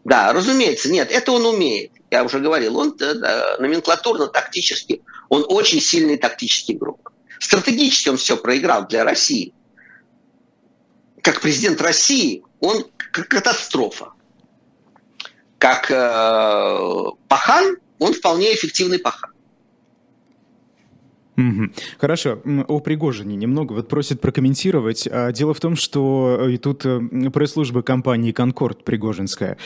B: Да, разумеется, нет, это он умеет. Я уже говорил, он да, номенклатурно-тактически, он очень сильный тактический игрок. Стратегически он все проиграл для России. Как президент России он катастрофа. Как э, пахан, он вполне эффективный пахан.
A: Хорошо, о Пригожине немного вот просят прокомментировать. А, дело в том, что э, и тут э, пресс-служба компании «Конкорд» Пригожинская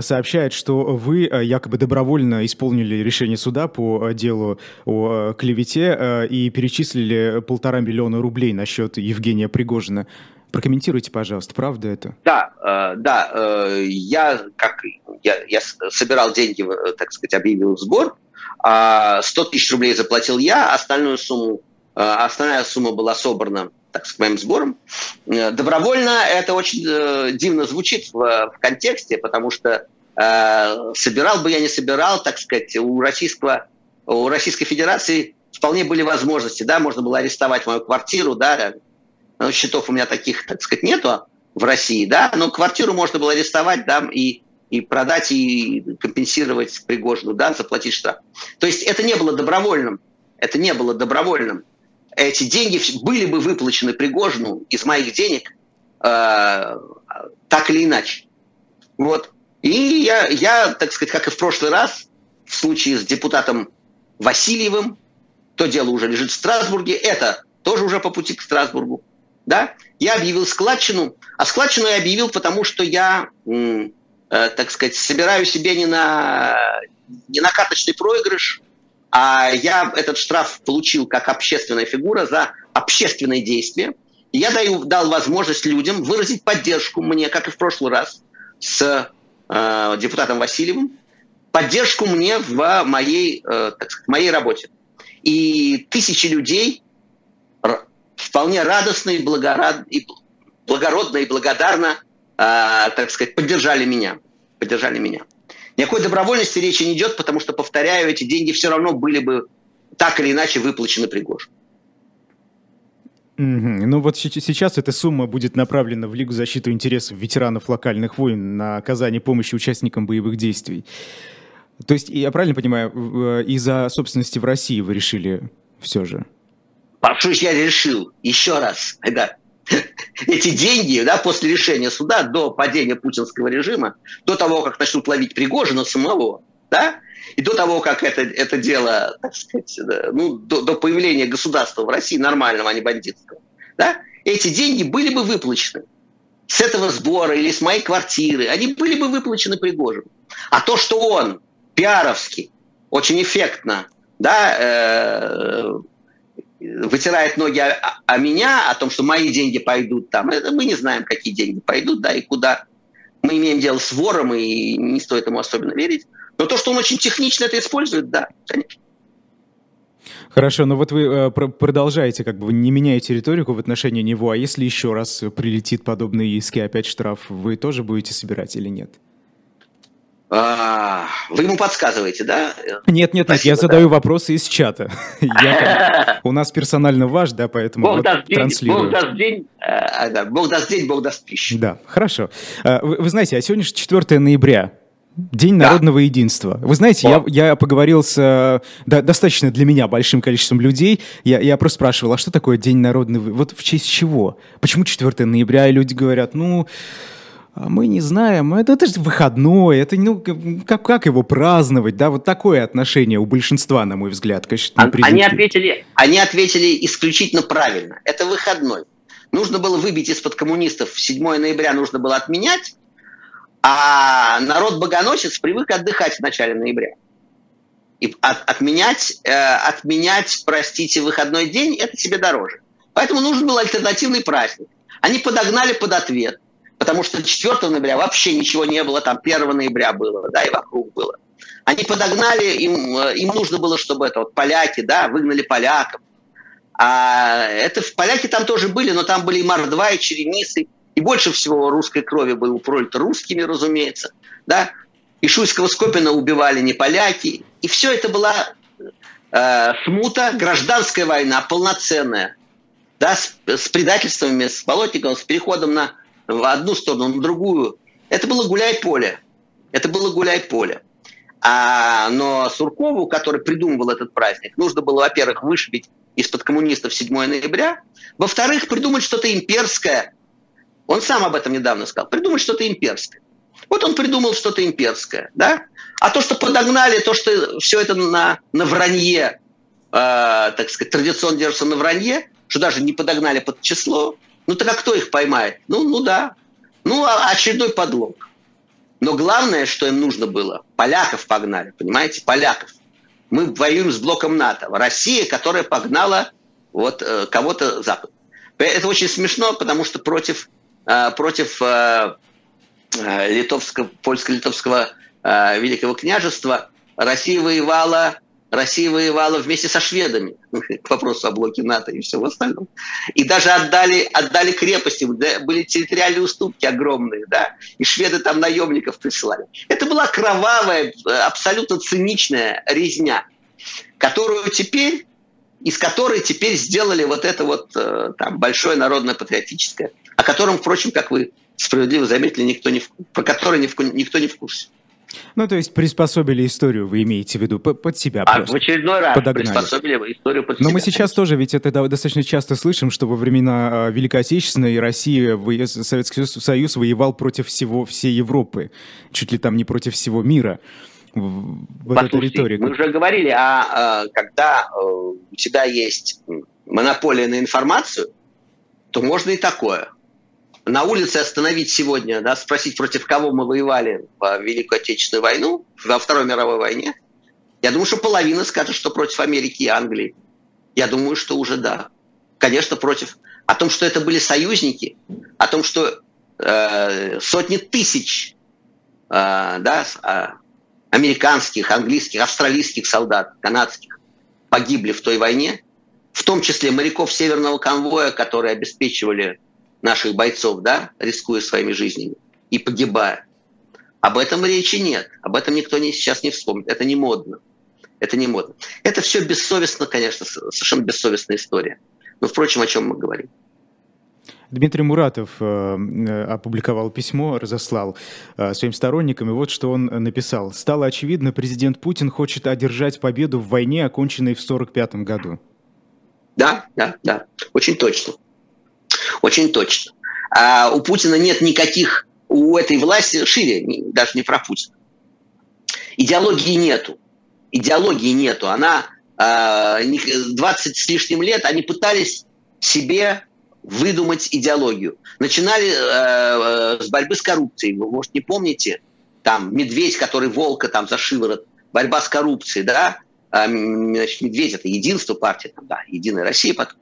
A: сообщает, что вы э, якобы добровольно исполнили решение суда по делу о клевете и перечислили полтора миллиона рублей на счет Евгения Пригожина. Прокомментируйте, пожалуйста, правда это?
B: Да, э, да, э, я как я, я собирал деньги, э, так сказать, объявил сбор, 100 а тысяч рублей заплатил я, остальную сумму, э, остальная сумма была собрана, так сказать, моим сбором. Э, добровольно это очень дивно звучит в, в контексте, потому что э, собирал бы я не собирал, так сказать, у российского у Российской Федерации вполне были возможности, да, можно было арестовать мою квартиру, да, счетов у меня таких, так сказать, нету в России, да, но квартиру можно было арестовать, да, и, и продать, и компенсировать Пригожину, да, заплатить штраф. То есть это не было добровольным, это не было добровольным. Эти деньги были бы выплачены Пригожину из моих денег э, так или иначе. Вот. И я, я, так сказать, как и в прошлый раз, в случае с депутатом Васильевым. То дело уже лежит в Страсбурге. Это тоже уже по пути к Страсбургу. Да? Я объявил складчину. А складчину я объявил, потому что я, э, так сказать, собираю себе не на, не на карточный проигрыш, а я этот штраф получил как общественная фигура за общественные действия. И я даю, дал возможность людям выразить поддержку мне, как и в прошлый раз, с э, депутатом Васильевым, поддержку мне в моей, э, так сказать, моей работе. И тысячи людей вполне радостно и, благорад, и благородно и благодарно, э, так сказать, поддержали меня. Поддержали меня. Никакой добровольности речи не идет, потому что, повторяю, эти деньги все равно были бы так или иначе выплачены Пригожину.
A: Mm-hmm. Ну вот сейчас эта сумма будет направлена в Лигу защиты интересов ветеранов локальных войн на оказание помощи участникам боевых действий. То есть, я правильно понимаю, из-за собственности в России вы решили все же?
B: Что я решил? Еще раз, ребят, [laughs] эти деньги, да, после решения суда, до падения путинского режима, до того, как начнут ловить Пригожина самого, да, и до того, как это, это дело, так сказать, да, ну, до, до появления государства в России нормального, а не бандитского, да, эти деньги были бы выплачены с этого сбора или с моей квартиры, они были бы выплачены Пригожину. А то, что он пиаровски, очень эффектно, да, э, вытирает ноги о, о меня, о том, что мои деньги пойдут там. Это мы не знаем, какие деньги пойдут, да, и куда. Мы имеем дело с вором, и не стоит ему особенно верить. Но то, что он очень технично это использует, да, конечно.
A: Хорошо, но вот вы э, продолжаете, как бы не меняете риторику в отношении него, а если еще раз прилетит подобные иски, опять штраф, вы тоже будете собирать или нет?
B: А, вы ему подсказываете, да?
A: Нет, нет, Спасибо, нет, я задаю да. вопросы из чата. [laughs] Я, [laughs] у нас персонально ваш, да, поэтому Бог вот даст день, транслирую.
B: Бог даст день, э, да, Бог даст день, Бог даст пищу.
A: Да, хорошо. Э, вы, вы знаете, а сегодня же 4 ноября. День да. народного единства. Вы знаете, я, я поговорил с э, да, достаточно для меня большим количеством людей. Я, я просто спрашивал, а что такое День народного... Вот в честь чего? Почему 4 ноября? И люди говорят, ну, а мы не знаем, это, это же выходной, это ну как, как его праздновать, да, вот такое отношение у большинства, на мой взгляд, конечно.
B: Они ответили, они ответили исключительно правильно. Это выходной. Нужно было выбить из-под коммунистов 7 ноября, нужно было отменять, а народ-богоносец привык отдыхать в начале ноября. И от, отменять, э, отменять, простите, выходной день – это себе дороже. Поэтому нужен был альтернативный праздник. Они подогнали под ответ, потому что 4 ноября вообще ничего не было, там 1 ноября было, да, и вокруг было. Они подогнали, им, э, им нужно было, чтобы это вот поляки, да, выгнали поляков. А это поляки там тоже были, но там были и Мордва, и Черемисы, и больше всего русской крови было пролито русскими, разумеется. Да? И Шуйского Скопина убивали не поляки. И все это была э, смута, гражданская война, полноценная. Да, с, с предательствами, с Болотниковым, с переходом на, в одну сторону, на другую. Это было гуляй-поле. Это было гуляй-поле. А, но Суркову, который придумывал этот праздник, нужно было, во-первых, вышибить из-под коммунистов 7 ноября, во-вторых, придумать что-то имперское, он сам об этом недавно сказал. Придумать что-то имперское. Вот он придумал что-то имперское, да? А то, что подогнали, то, что все это на, на вранье, э, так сказать, традиционно держится на вранье, что даже не подогнали под число, ну так а кто их поймает? Ну, ну да. Ну, а очередной подлог. Но главное, что им нужно было, поляков погнали, понимаете, поляков. Мы воюем с блоком НАТО. Россия, которая погнала вот э, кого-то Запад. Это очень смешно, потому что против Э, против э, э, литовского, польско-литовского Великого княжества Россия воевала Россия воевала вместе со шведами [laughs] к вопросу о блоке НАТО и всего остального. И даже отдали, отдали крепости, были территориальные уступки огромные, да, и шведы там наемников присылали. Это была кровавая, абсолютно циничная резня, которую теперь, из которой теперь сделали вот это вот там большое народное патриотическое о котором, впрочем, как вы справедливо заметили, никто не про который никто не в курсе.
A: Ну, то есть приспособили историю, вы имеете в виду, под себя
B: а просто. в очередной раз подогнали. приспособили историю под
A: Но себя. Но мы сейчас тоже, ведь это достаточно часто слышим, что во времена а, Великой Отечественной Россия, Советский Союз воевал против всего, всей Европы, чуть ли там не против всего мира.
B: вот эта риторика. Мы уже говорили, а, когда э, у тебя есть монополия на информацию, то можно и такое. На улице остановить сегодня, да, спросить, против кого мы воевали в Великую Отечественную войну, во Второй мировой войне, я думаю, что половина скажет, что против Америки и Англии. Я думаю, что уже да. Конечно, против. О том, что это были союзники, о том, что э, сотни тысяч э, да, э, американских, английских, австралийских солдат, канадских погибли в той войне, в том числе моряков Северного конвоя, которые обеспечивали наших бойцов, да, рискуя своими жизнями и погибая. Об этом речи нет. Об этом никто не, сейчас не вспомнит. Это не модно. Это не модно. Это все бессовестно, конечно, совершенно бессовестная история. Но, впрочем, о чем мы говорим.
A: Дмитрий Муратов э, э, опубликовал письмо, разослал э, своим сторонникам, и вот что он написал. «Стало очевидно, президент Путин хочет одержать победу в войне, оконченной в 1945 году».
B: Да, да, да, очень точно. Очень точно. А у Путина нет никаких, у этой власти, шире, даже не про Путина, идеологии нету. Идеологии нету. Она 20 с лишним лет они пытались себе выдумать идеологию. Начинали э, с борьбы с коррупцией. Вы, может, не помните? Там медведь, который волка там за шиворот. Борьба с коррупцией, да? А, значит, медведь – это единство партии, там, да, Единая Россия потом.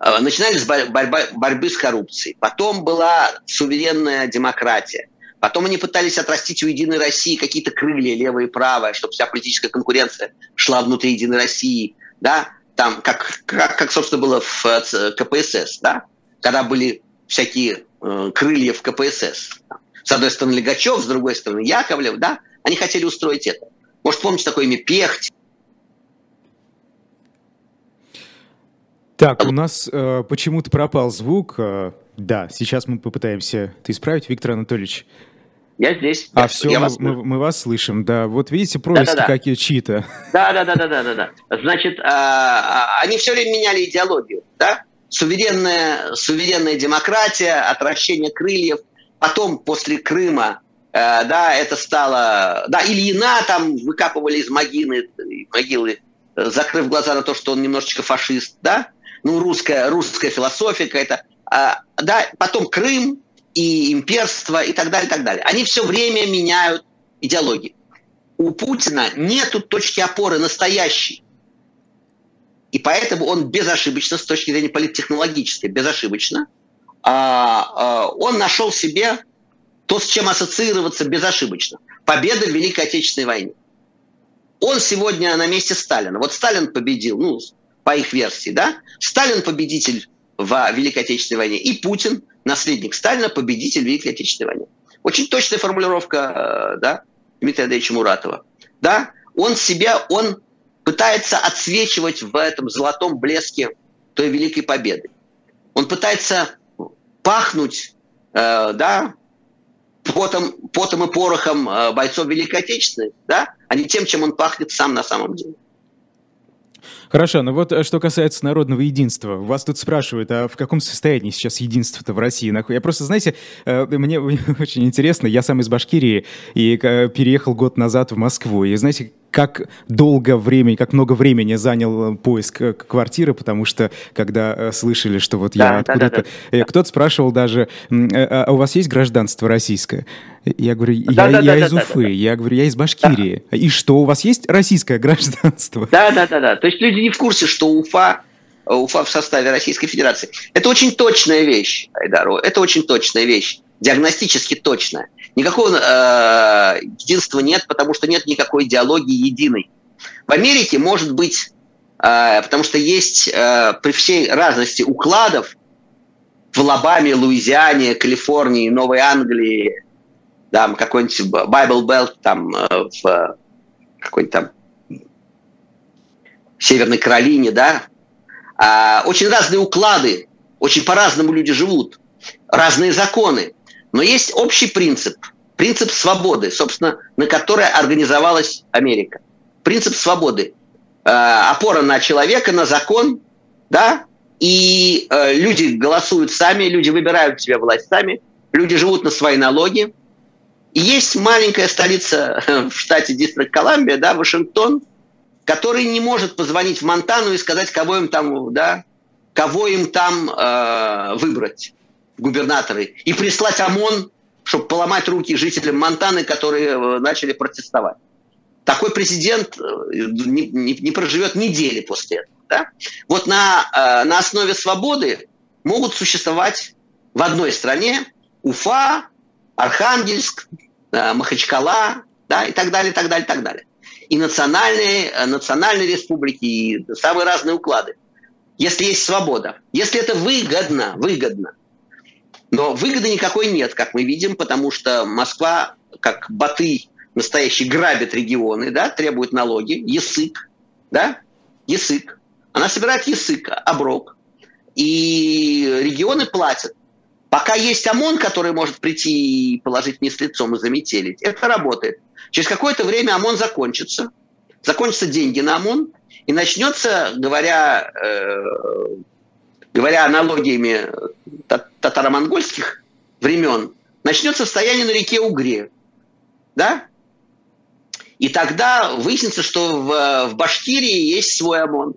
B: А, начинали с борьба, борьбы с коррупцией. Потом была суверенная демократия. Потом они пытались отрастить у Единой России какие-то крылья, левое и правое, чтобы вся политическая конкуренция шла внутри Единой России. Да? там, как, как, как, собственно, было в э, КПСС, да, когда были всякие э, крылья в КПСС. С одной стороны Легачев, с другой стороны Яковлев, да, они хотели устроить это. Может, помните такое имя Пехть?
A: Так, у нас э, почему-то пропал звук. Э, да, сейчас мы попытаемся это исправить. Виктор Анатольевич,
B: я здесь.
A: А я, все, я мы, вас... мы, мы вас слышим, да. Вот видите, происки да, да, да. какие чьи-то.
B: Да, да, да, да, да, да, да. Значит, а, а, они все время меняли идеологию, да? Суверенная, суверенная демократия, отращение крыльев. Потом, после Крыма, э, да, это стало... Да, Ильина там выкапывали из могилы, могилы, закрыв глаза на то, что он немножечко фашист, да? Ну, русская, русская философия какая-то. А, да, потом Крым, и имперство и так далее, и так далее. Они все время меняют идеологии. У Путина нет точки опоры настоящей. И поэтому он безошибочно, с точки зрения политтехнологической, безошибочно, а, а, он нашел себе то, с чем ассоциироваться безошибочно. Победа в Великой Отечественной войне. Он сегодня на месте Сталина. Вот Сталин победил, ну, по их версии, да? Сталин победитель в Великой Отечественной войне, и Путин, наследник Сталина, победитель Великой Отечественной войны. Очень точная формулировка э, да, Дмитрия Андреевича Муратова. Да, он себя, он пытается отсвечивать в этом золотом блеске той великой победы. Он пытается пахнуть э, да, потом, потом и порохом э, бойцов Великой Отечественной, да, а не тем, чем он пахнет сам на самом деле.
A: Хорошо, но вот э, что касается народного единства. Вас тут спрашивают, а в каком состоянии сейчас единство-то в России? Я просто, знаете, э, [laughs] мне очень интересно, я сам из Башкирии и э, переехал год назад в Москву. И знаете, как долго времени, как много времени занял поиск квартиры, потому что когда слышали, что вот да, я откуда-то... Да, да, да. Кто-то спрашивал даже, а у вас есть гражданство российское? Я говорю, да, я, да, я да, из да, Уфы, да, да. я говорю, я из Башкирии. Да. И что, у вас есть российское [laughs] гражданство?
B: Да, да, да, да. То есть люди не в курсе, что Уфа, Уфа в составе Российской Федерации. Это очень точная вещь, Айдару, это очень точная вещь, диагностически точная. Никакого э, единства нет, потому что нет никакой идеологии единой. В Америке может быть, э, потому что есть э, при всей разности укладов в Алабаме, Луизиане, Калифорнии, Новой Англии, там какой-нибудь Bible Belt там э, в какой-нибудь там Северной Каролине, да, а, очень разные уклады, очень по-разному люди живут, разные законы, но есть общий принцип, принцип свободы, собственно, на который организовалась Америка. Принцип свободы, а, опора на человека, на закон, да, и э, люди голосуют сами, люди выбирают себе власть сами, люди живут на свои налоги, есть маленькая столица в штате Дистрикт Колумбия, да, Вашингтон, который не может позвонить в Монтану и сказать, кого им там, да, кого им там э, выбрать, губернаторы, и прислать ОМОН, чтобы поломать руки жителям Монтаны, которые э, начали протестовать. Такой президент э, не, не, не проживет недели после этого. Да? Вот на, э, на основе свободы могут существовать в одной стране Уфа, Архангельск, э, Махачкала да, и так далее, так далее, так далее и национальные, э, национальные республики, и самые разные уклады. Если есть свобода. Если это выгодно, выгодно. Но выгоды никакой нет, как мы видим, потому что Москва, как баты настоящий, грабит регионы, да, требует налоги, язык, да, язык. Она собирает язык, оброк. И регионы платят. Пока есть ОМОН, который может прийти и положить вниз лицом и заметелить, это работает. Через какое-то время ОМОН закончится, закончатся деньги на ОМОН, и начнется, говоря, э, говоря аналогиями татаро-монгольских времен, начнется состояние на реке Угре. Да? И тогда выяснится, что в, в Башкирии есть свой ОМОН.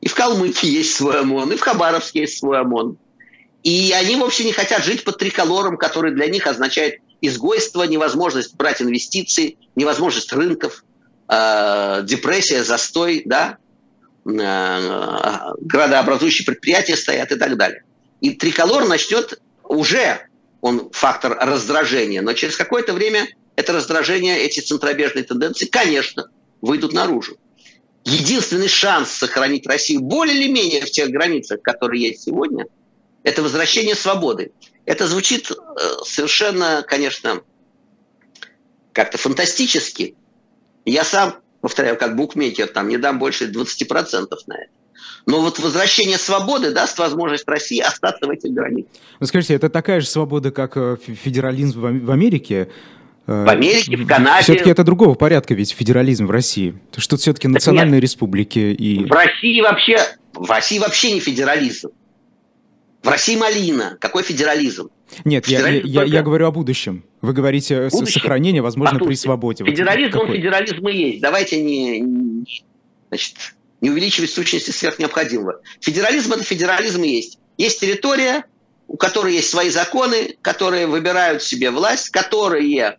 B: И в Калмыкии есть свой ОМОН, и в Хабаровске есть свой ОМОН. И они вовсе не хотят жить под триколором, который для них означает изгойство, невозможность брать инвестиции, невозможность рынков, э, депрессия, застой, да, э, градообразующие предприятия стоят и так далее. И триколор начнет уже, он фактор раздражения, но через какое-то время это раздражение, эти центробежные тенденции, конечно, выйдут наружу. Единственный шанс сохранить Россию более или менее в тех границах, которые есть сегодня, это возвращение свободы. Это звучит э, совершенно, конечно, как-то фантастически. Я сам, повторяю, как букмекер, там не дам больше 20% на это. Но вот возвращение свободы даст возможность России остаться в этих границах.
A: Вы скажите, это такая же свобода, как э, федерализм в Америке?
B: Э, в Америке, в Канаде.
A: Все-таки это другого порядка, ведь федерализм в России. Что все-таки национальные республики и...
B: В России вообще, в России вообще не федерализм. В России малина. Какой федерализм?
A: Нет, я, я, я, я говорю о будущем. Вы говорите будущем? сохранение, возможно, Послушайте, при свободе.
B: Федерализм, вот он федерализм и есть. Давайте не, не, значит, не увеличивать сущности сверх необходимого. Федерализм – это федерализм и есть. Есть территория, у которой есть свои законы, которые выбирают себе власть, которые,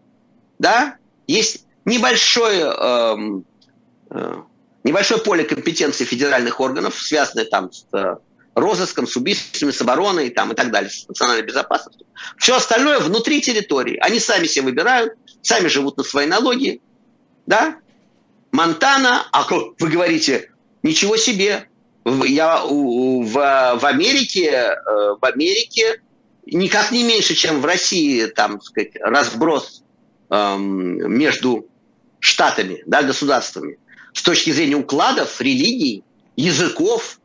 B: да, есть небольшое, эм, э, небольшое поле компетенции федеральных органов, связанное там с э, розыском, с убийствами, с обороной там, и так далее, с национальной безопасностью. Все остальное внутри территории. Они сами себе выбирают, сами живут на свои налоги. Да? Монтана, а вы говорите, ничего себе. Я в, в Америке, э, в Америке никак не меньше, чем в России, там, сказать, разброс эм, между штатами, да, государствами. С точки зрения укладов, религий, языков,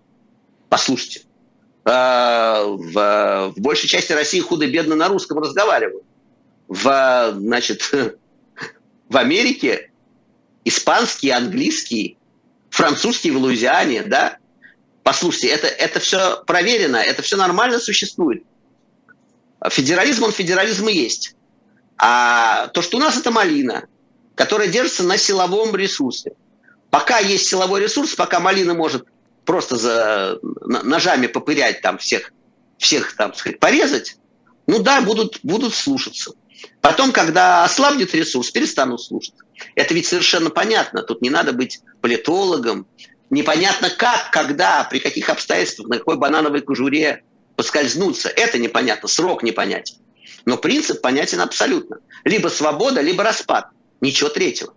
B: Послушайте, э, в, в большей части России худо-бедно на русском разговаривают. В, значит, [laughs] в Америке испанский, английский, французский в Луизиане, да? Послушайте, это, это все проверено, это все нормально существует. Федерализм, он федерализм и есть. А то, что у нас это малина, которая держится на силовом ресурсе. Пока есть силовой ресурс, пока малина может просто за ножами попырять там всех, всех там, сказать, порезать, ну да, будут, будут слушаться. Потом, когда ослабнет ресурс, перестанут слушаться. Это ведь совершенно понятно. Тут не надо быть политологом. Непонятно как, когда, при каких обстоятельствах, на какой банановой кожуре поскользнуться. Это непонятно, срок непонятен. Но принцип понятен абсолютно. Либо свобода, либо распад. Ничего третьего.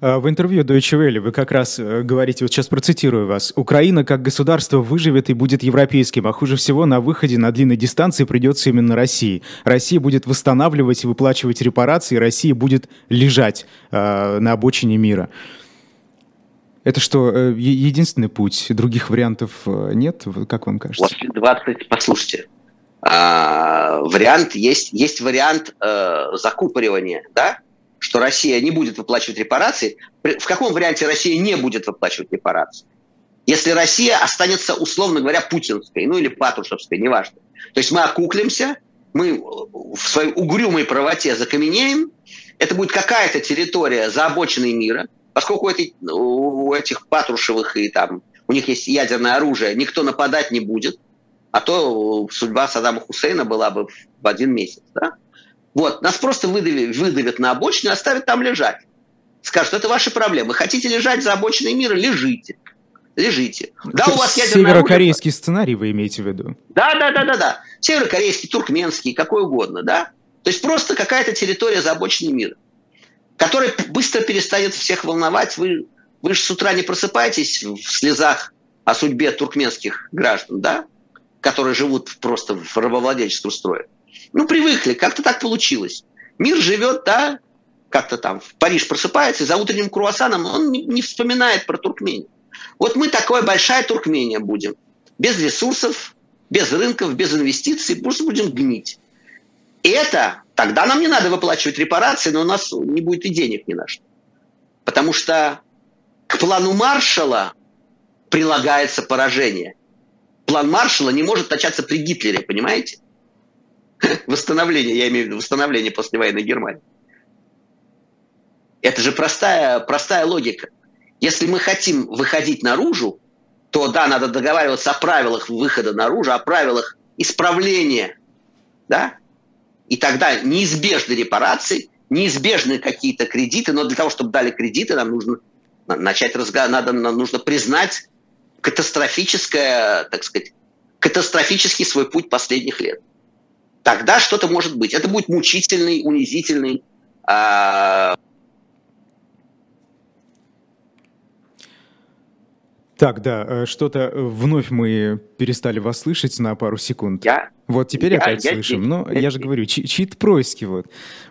A: А, в интервью Deutsche Welle вы как раз э, говорите, вот сейчас процитирую вас, «Украина как государство выживет и будет европейским, а хуже всего на выходе на длинной дистанции придется именно России. Россия будет восстанавливать и выплачивать репарации, Россия будет лежать э, на обочине мира». Это что, э, единственный путь? Других вариантов э, нет? Как вам кажется?
B: После 20, послушайте, а, вариант есть, есть вариант э, закупоривания, да? Что Россия не будет выплачивать репарации, в каком варианте Россия не будет выплачивать репарации? Если Россия останется, условно говоря, путинской, ну или патрушевской, неважно. То есть мы окуклимся, мы в своей угрюмой правоте закаменеем, это будет какая-то территория за обочиной мира, поскольку у, у этих Патрушевых и там у них есть ядерное оружие, никто нападать не будет, а то судьба Саддама Хусейна была бы в один месяц. Да? Вот, нас просто выдавят, выдавят на обочину и оставят там лежать. Скажут, это ваши проблемы. Хотите лежать за обочиной мира? Лежите. Лежите.
A: Да, у вас ядерное Северокорейский оружие. сценарий вы имеете в виду?
B: Да, да, да, да, да. Северокорейский, туркменский, какой угодно, да. То есть просто какая-то территория за обочиной мира, которая быстро перестанет всех волновать. Вы, вы же с утра не просыпаетесь в слезах о судьбе туркменских граждан, да, которые живут просто в рабовладельческом строе. Ну, привыкли, как-то так получилось. Мир живет, да, как-то там в Париж просыпается, за утренним круассаном он не, вспоминает про Туркмению. Вот мы такая большая Туркмения будем. Без ресурсов, без рынков, без инвестиций, просто будем гнить. И это, тогда нам не надо выплачивать репарации, но у нас не будет и денег ни на что. Потому что к плану Маршала прилагается поражение. План Маршала не может начаться при Гитлере, понимаете? Восстановление, я имею в виду восстановление послевоенной Германии. Это же простая, простая логика. Если мы хотим выходить наружу, то да, надо договариваться о правилах выхода наружу, о правилах исправления, да, и тогда неизбежны репарации, неизбежны какие-то кредиты, но для того, чтобы дали кредиты, нам нужно начать разговор, надо, нам нужно признать катастрофическое, так сказать, катастрофический свой путь последних лет. Тогда что-то может быть. Это будет мучительный, унизительный, э,
A: Так, да, э, что-то э, вновь мы перестали вас слышать на пару секунд.
B: Я?
A: Вот теперь я, опять я слышим. Здесь, Но я, я же говорю, чьи-то происки вот.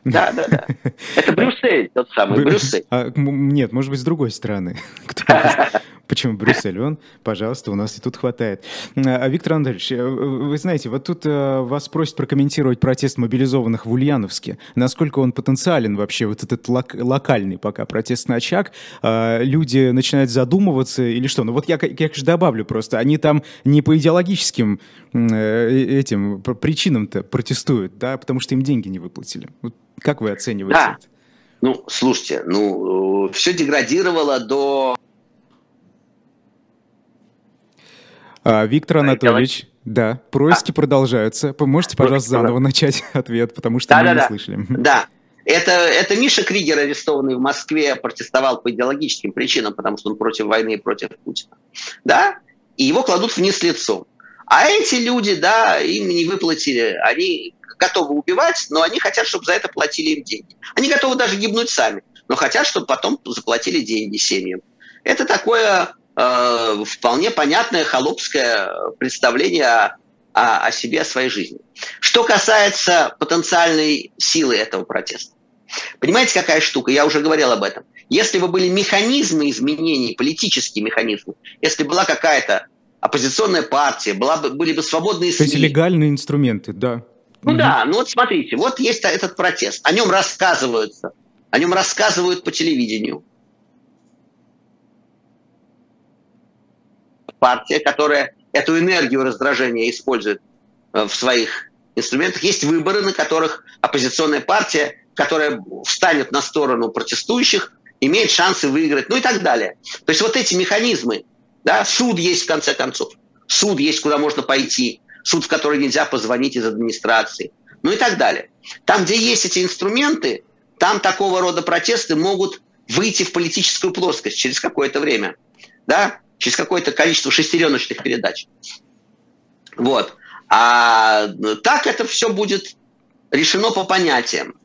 B: Да, да, да. [laughs] Это Брюссель, тот самый Брюссель. А,
A: нет, может быть, с другой стороны. [laughs] [laughs] Почему Брюссель? Он, пожалуйста, у нас и тут хватает. А, Виктор Андреевич, э, вы знаете, вот тут э, вас просят прокомментировать протест мобилизованных в Ульяновске. Насколько он потенциален вообще, вот этот лок локальный пока протестный очаг? А, люди начинают задумываться или что? Ну вот я, я же добавлю просто, они там не по идеологическим э, этим причинам-то протестуют, да, потому что им деньги не выплатили. Вот как вы оцениваете да. это?
B: Ну, слушайте, ну, все деградировало до
A: А, Виктор Анатольевич, да, происки а. продолжаются. Можете, пожалуйста, заново начать [laughs] ответ, потому что да, мы да, не да. слышали.
B: Да, это, это Миша Кригер, арестованный в Москве, протестовал по идеологическим причинам, потому что он против войны и против Путина. Да, и его кладут вниз лицом. А эти люди, да, им не выплатили, они готовы убивать, но они хотят, чтобы за это платили им деньги. Они готовы даже гибнуть сами, но хотят, чтобы потом заплатили деньги семьям. Это такое э, вполне понятное холопское представление о, о, о себе, о своей жизни. Что касается потенциальной силы этого протеста. Понимаете, какая штука? Я уже говорил об этом. Если бы были механизмы изменений, политические механизмы, если была какая-то оппозиционная партия, была бы, были бы свободные
A: СМИ. То есть легальные инструменты, да.
B: Ну угу. да, ну вот смотрите, вот есть этот протест, о нем рассказываются, о нем рассказывают по телевидению, партия, которая эту энергию раздражения использует э, в своих инструментах. Есть выборы, на которых оппозиционная партия, которая встанет на сторону протестующих, имеет шансы выиграть, ну и так далее. То есть вот эти механизмы, да, суд есть в конце концов, суд есть, куда можно пойти, суд, в который нельзя позвонить из администрации, ну и так далее. Там, где есть эти инструменты, там такого рода протесты могут выйти в политическую плоскость через какое-то время. Да? Через какое-то количество шестереночных передач. Вот. А так это все будет решено по понятиям.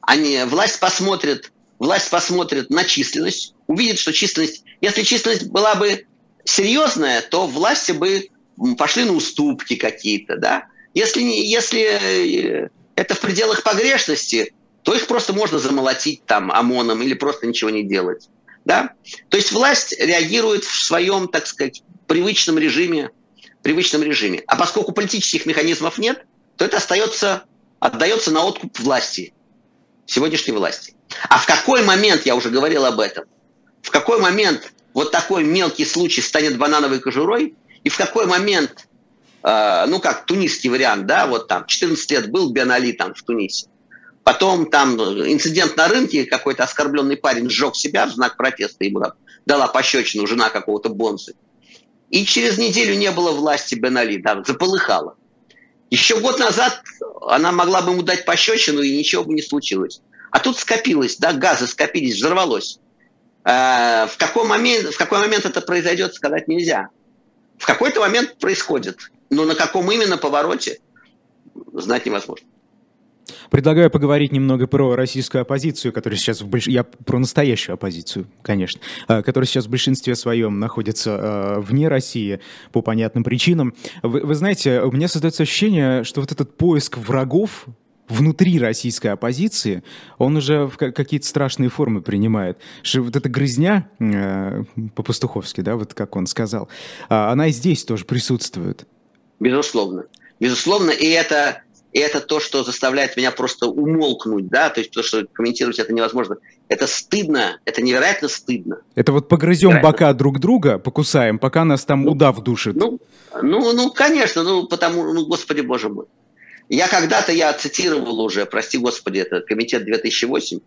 B: Они, власть посмотрит, власть посмотрит на численность, увидит, что численность, если численность была бы серьезная, то власти бы пошли на уступки какие-то, да. Если, если э, это в пределах погрешности, то их просто можно замолотить там ОМОНом или просто ничего не делать. Да? То есть власть реагирует в своем, так сказать, привычном режиме, привычном режиме. А поскольку политических механизмов нет, то это остается, отдается на откуп власти, сегодняшней власти. А в какой момент, я уже говорил об этом, в какой момент вот такой мелкий случай станет банановой кожурой, и в какой момент э, ну как тунисский вариант, да, вот там 14 лет был Бен Али там в Тунисе. Потом там инцидент на рынке, какой-то оскорбленный парень сжег себя в знак протеста, ему дала пощечину жена какого-то бонзы. И через неделю не было власти Бен Али, да, заполыхало. Еще год назад она могла бы ему дать пощечину, и ничего бы не случилось. А тут скопилось, да, газы скопились, взорвалось. А, в, какой момент, в какой момент это произойдет, сказать нельзя. В какой-то момент происходит. Но на каком именно повороте, знать невозможно.
A: Предлагаю поговорить немного про российскую оппозицию, которая сейчас в больш... я про настоящую оппозицию, конечно, а, которая сейчас в большинстве своем находится а, вне России по понятным причинам. Вы, вы знаете, у меня создается ощущение, что вот этот поиск врагов внутри российской оппозиции, он уже какие-то страшные формы принимает. Что вот эта грызня, э, по-пастуховски, да, вот как он сказал, а, она и здесь тоже присутствует.
B: Безусловно. Безусловно, и это и это то, что заставляет меня просто умолкнуть, да, то есть то, что комментировать это невозможно. Это стыдно, это невероятно стыдно.
A: Это вот погрызем невероятно. бока друг друга, покусаем, пока нас там ну, удав душит.
B: Ну, ну, ну, конечно, ну, потому, ну, господи, боже мой. Я когда-то, я цитировал уже, прости господи, это комитет 2008,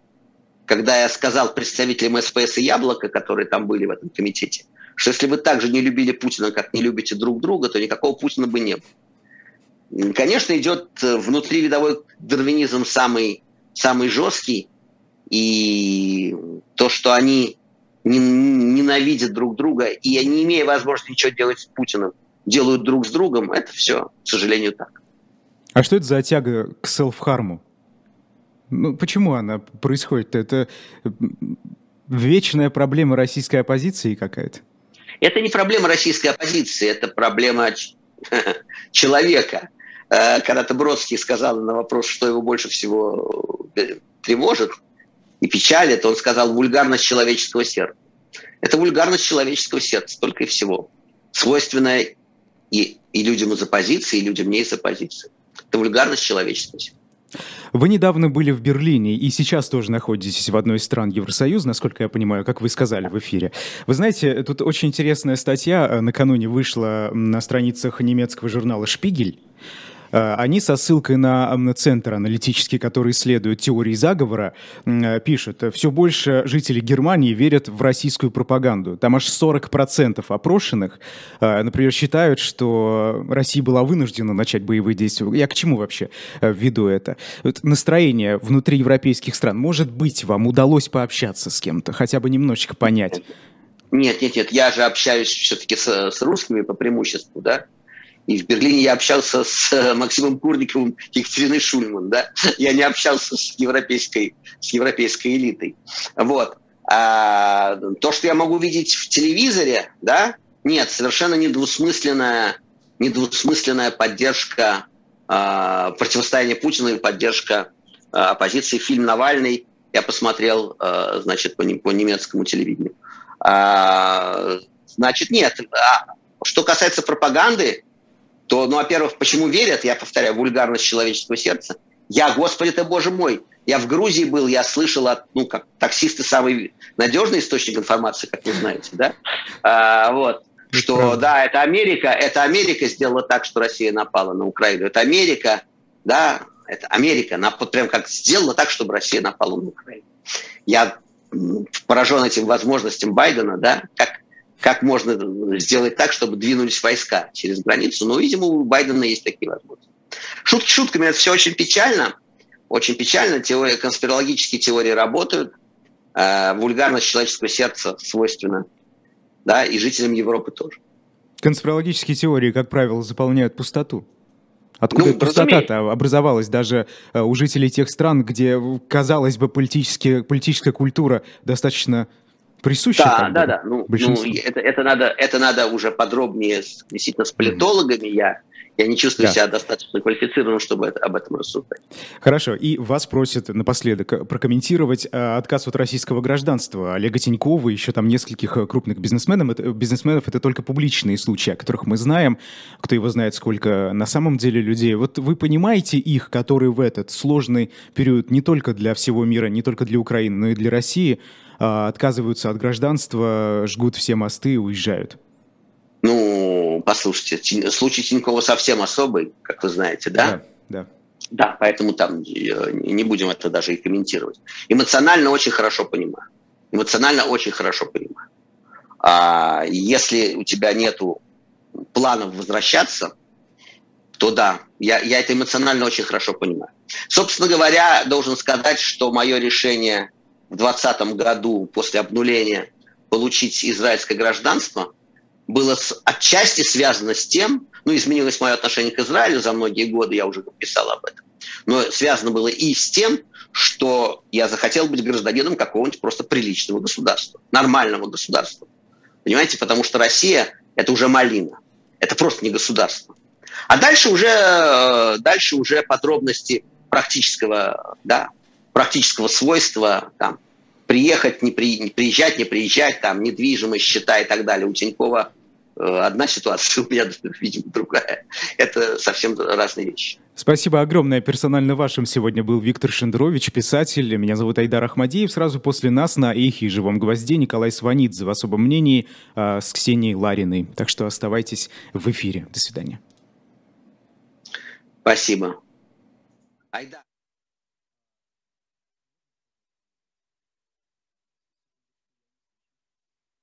B: когда я сказал представителям СПС и Яблоко, которые там были в этом комитете, что если вы так же не любили Путина, как не любите друг друга, то никакого Путина бы не было. Конечно, идет э, внутривидовой дарвинизм самый, самый жесткий, и то, что они ненавидят друг друга, и не имея возможности ничего делать с Путиным, делают друг с другом, это все, к сожалению, так.
A: А что это за тяга к селф-харму? Ну, почему она происходит? Это вечная проблема российской оппозиции какая-то?
B: Это не проблема российской оппозиции, это проблема [laughs] человека. Э, когда-то сказал на вопрос, что его больше всего э, тревожит и печалит, он сказал вульгарность человеческого сердца. Это вульгарность человеческого сердца, только и всего. Свойственная и, и людям из оппозиции, и людям не из оппозиции. Это вульгарность человеческого сердца.
A: Вы недавно были в Берлине и сейчас тоже находитесь в одной из стран Евросоюза, насколько я понимаю, как вы сказали в эфире. Вы знаете, тут очень интересная статья э, накануне вышла на страницах немецкого журнала «Шпигель». Э, они со ссылкой на центр аналитический, который исследует теории заговора, э, пишут, все больше жителей Германии верят в российскую пропаганду. Там аж 40% опрошенных, э, например, считают, что Россия была вынуждена начать боевые действия. Я к чему вообще веду это? Вот настроение внутри европейских стран. Может быть, вам удалось пообщаться с кем-то, хотя бы немножечко понять?
B: Нет, нет, нет, я же общаюсь все-таки с, с русскими по преимуществу, да, и в Берлине я общался с э, Максимом Курниковым Екатериной Шульман, да. [laughs] Я не общался с европейской, с европейской элитой. Вот. А, то, что я могу видеть в телевизоре, да, нет, совершенно недвусмысленная, недвусмысленная поддержка а, противостояния Путина и поддержка а, оппозиции. Фильм «Навальный» я посмотрел, а, значит, по, по немецкому телевидению. А, значит, нет. А, что касается пропаганды, то, ну, во-первых, почему верят, я повторяю, вульгарность человеческого сердца. Я, Господи ты, Боже мой, я в Грузии был, я слышал от, ну, как таксисты самый надежный источник информации, как вы знаете, да, а, вот, что, да, это Америка, это Америка сделала так, что Россия напала на Украину, это Америка, да, это Америка, она вот прям как сделала так, чтобы Россия напала на Украину. Я поражен этим возможностям Байдена, да, как как можно сделать так, чтобы двинулись войска через границу. Но, видимо, у Байдена есть такие возможности. Шутки шутками, это все очень печально. Очень печально. Теории, конспирологические теории работают. Э, вульгарность человеческого сердца свойственна. Да, и жителям Европы тоже.
A: Конспирологические теории, как правило, заполняют пустоту. Откуда ну, пустота-то образовалась даже э, у жителей тех стран, где, казалось бы, политическая культура достаточно присуща.
B: Да, да, да. Ну, ну это, это, надо, это надо уже подробнее действительно с политологами. Mm-hmm. Я я не чувствую да. себя достаточно квалифицированным, чтобы это, об этом рассуждать.
A: Хорошо. И вас просят напоследок прокомментировать э, отказ от российского гражданства Олега Тинькова и еще там нескольких э, крупных бизнесменов. Это, бизнесменов. Это только публичные случаи, о которых мы знаем. Кто его знает, сколько на самом деле людей. Вот вы понимаете их, которые в этот сложный период не только для всего мира, не только для Украины, но и для России – отказываются от гражданства, жгут все мосты и уезжают?
B: Ну, послушайте, случай Тинькова совсем особый, как вы знаете, да?
A: Да, да.
B: Да, поэтому там э, не будем это даже и комментировать. Эмоционально очень хорошо понимаю. Эмоционально очень хорошо понимаю. А если у тебя нету планов возвращаться, то да, я, я это эмоционально очень хорошо понимаю. Собственно говоря, должен сказать, что мое решение в 2020 году после обнуления получить израильское гражданство было с, отчасти связано с тем, ну, изменилось мое отношение к Израилю за многие годы, я уже писал об этом, но связано было и с тем, что я захотел быть гражданином какого-нибудь просто приличного государства, нормального государства. Понимаете, потому что Россия – это уже малина, это просто не государство. А дальше уже, э, дальше уже подробности практического, да, практического свойства, там, приехать, не, при, не приезжать, не приезжать, там, недвижимость, счета и так далее. У Тинькова э, одна ситуация, [laughs] у меня, видимо, другая. Это совсем разные вещи.
A: Спасибо огромное. Персонально вашим сегодня был Виктор Шендрович, писатель. Меня зовут Айдар Ахмадеев. Сразу после нас на «Эхе» и «Живом гвозде» Николай Сванидзе в особом мнении э, с Ксенией Лариной. Так что оставайтесь в эфире. До свидания.
B: Спасибо. Айдар.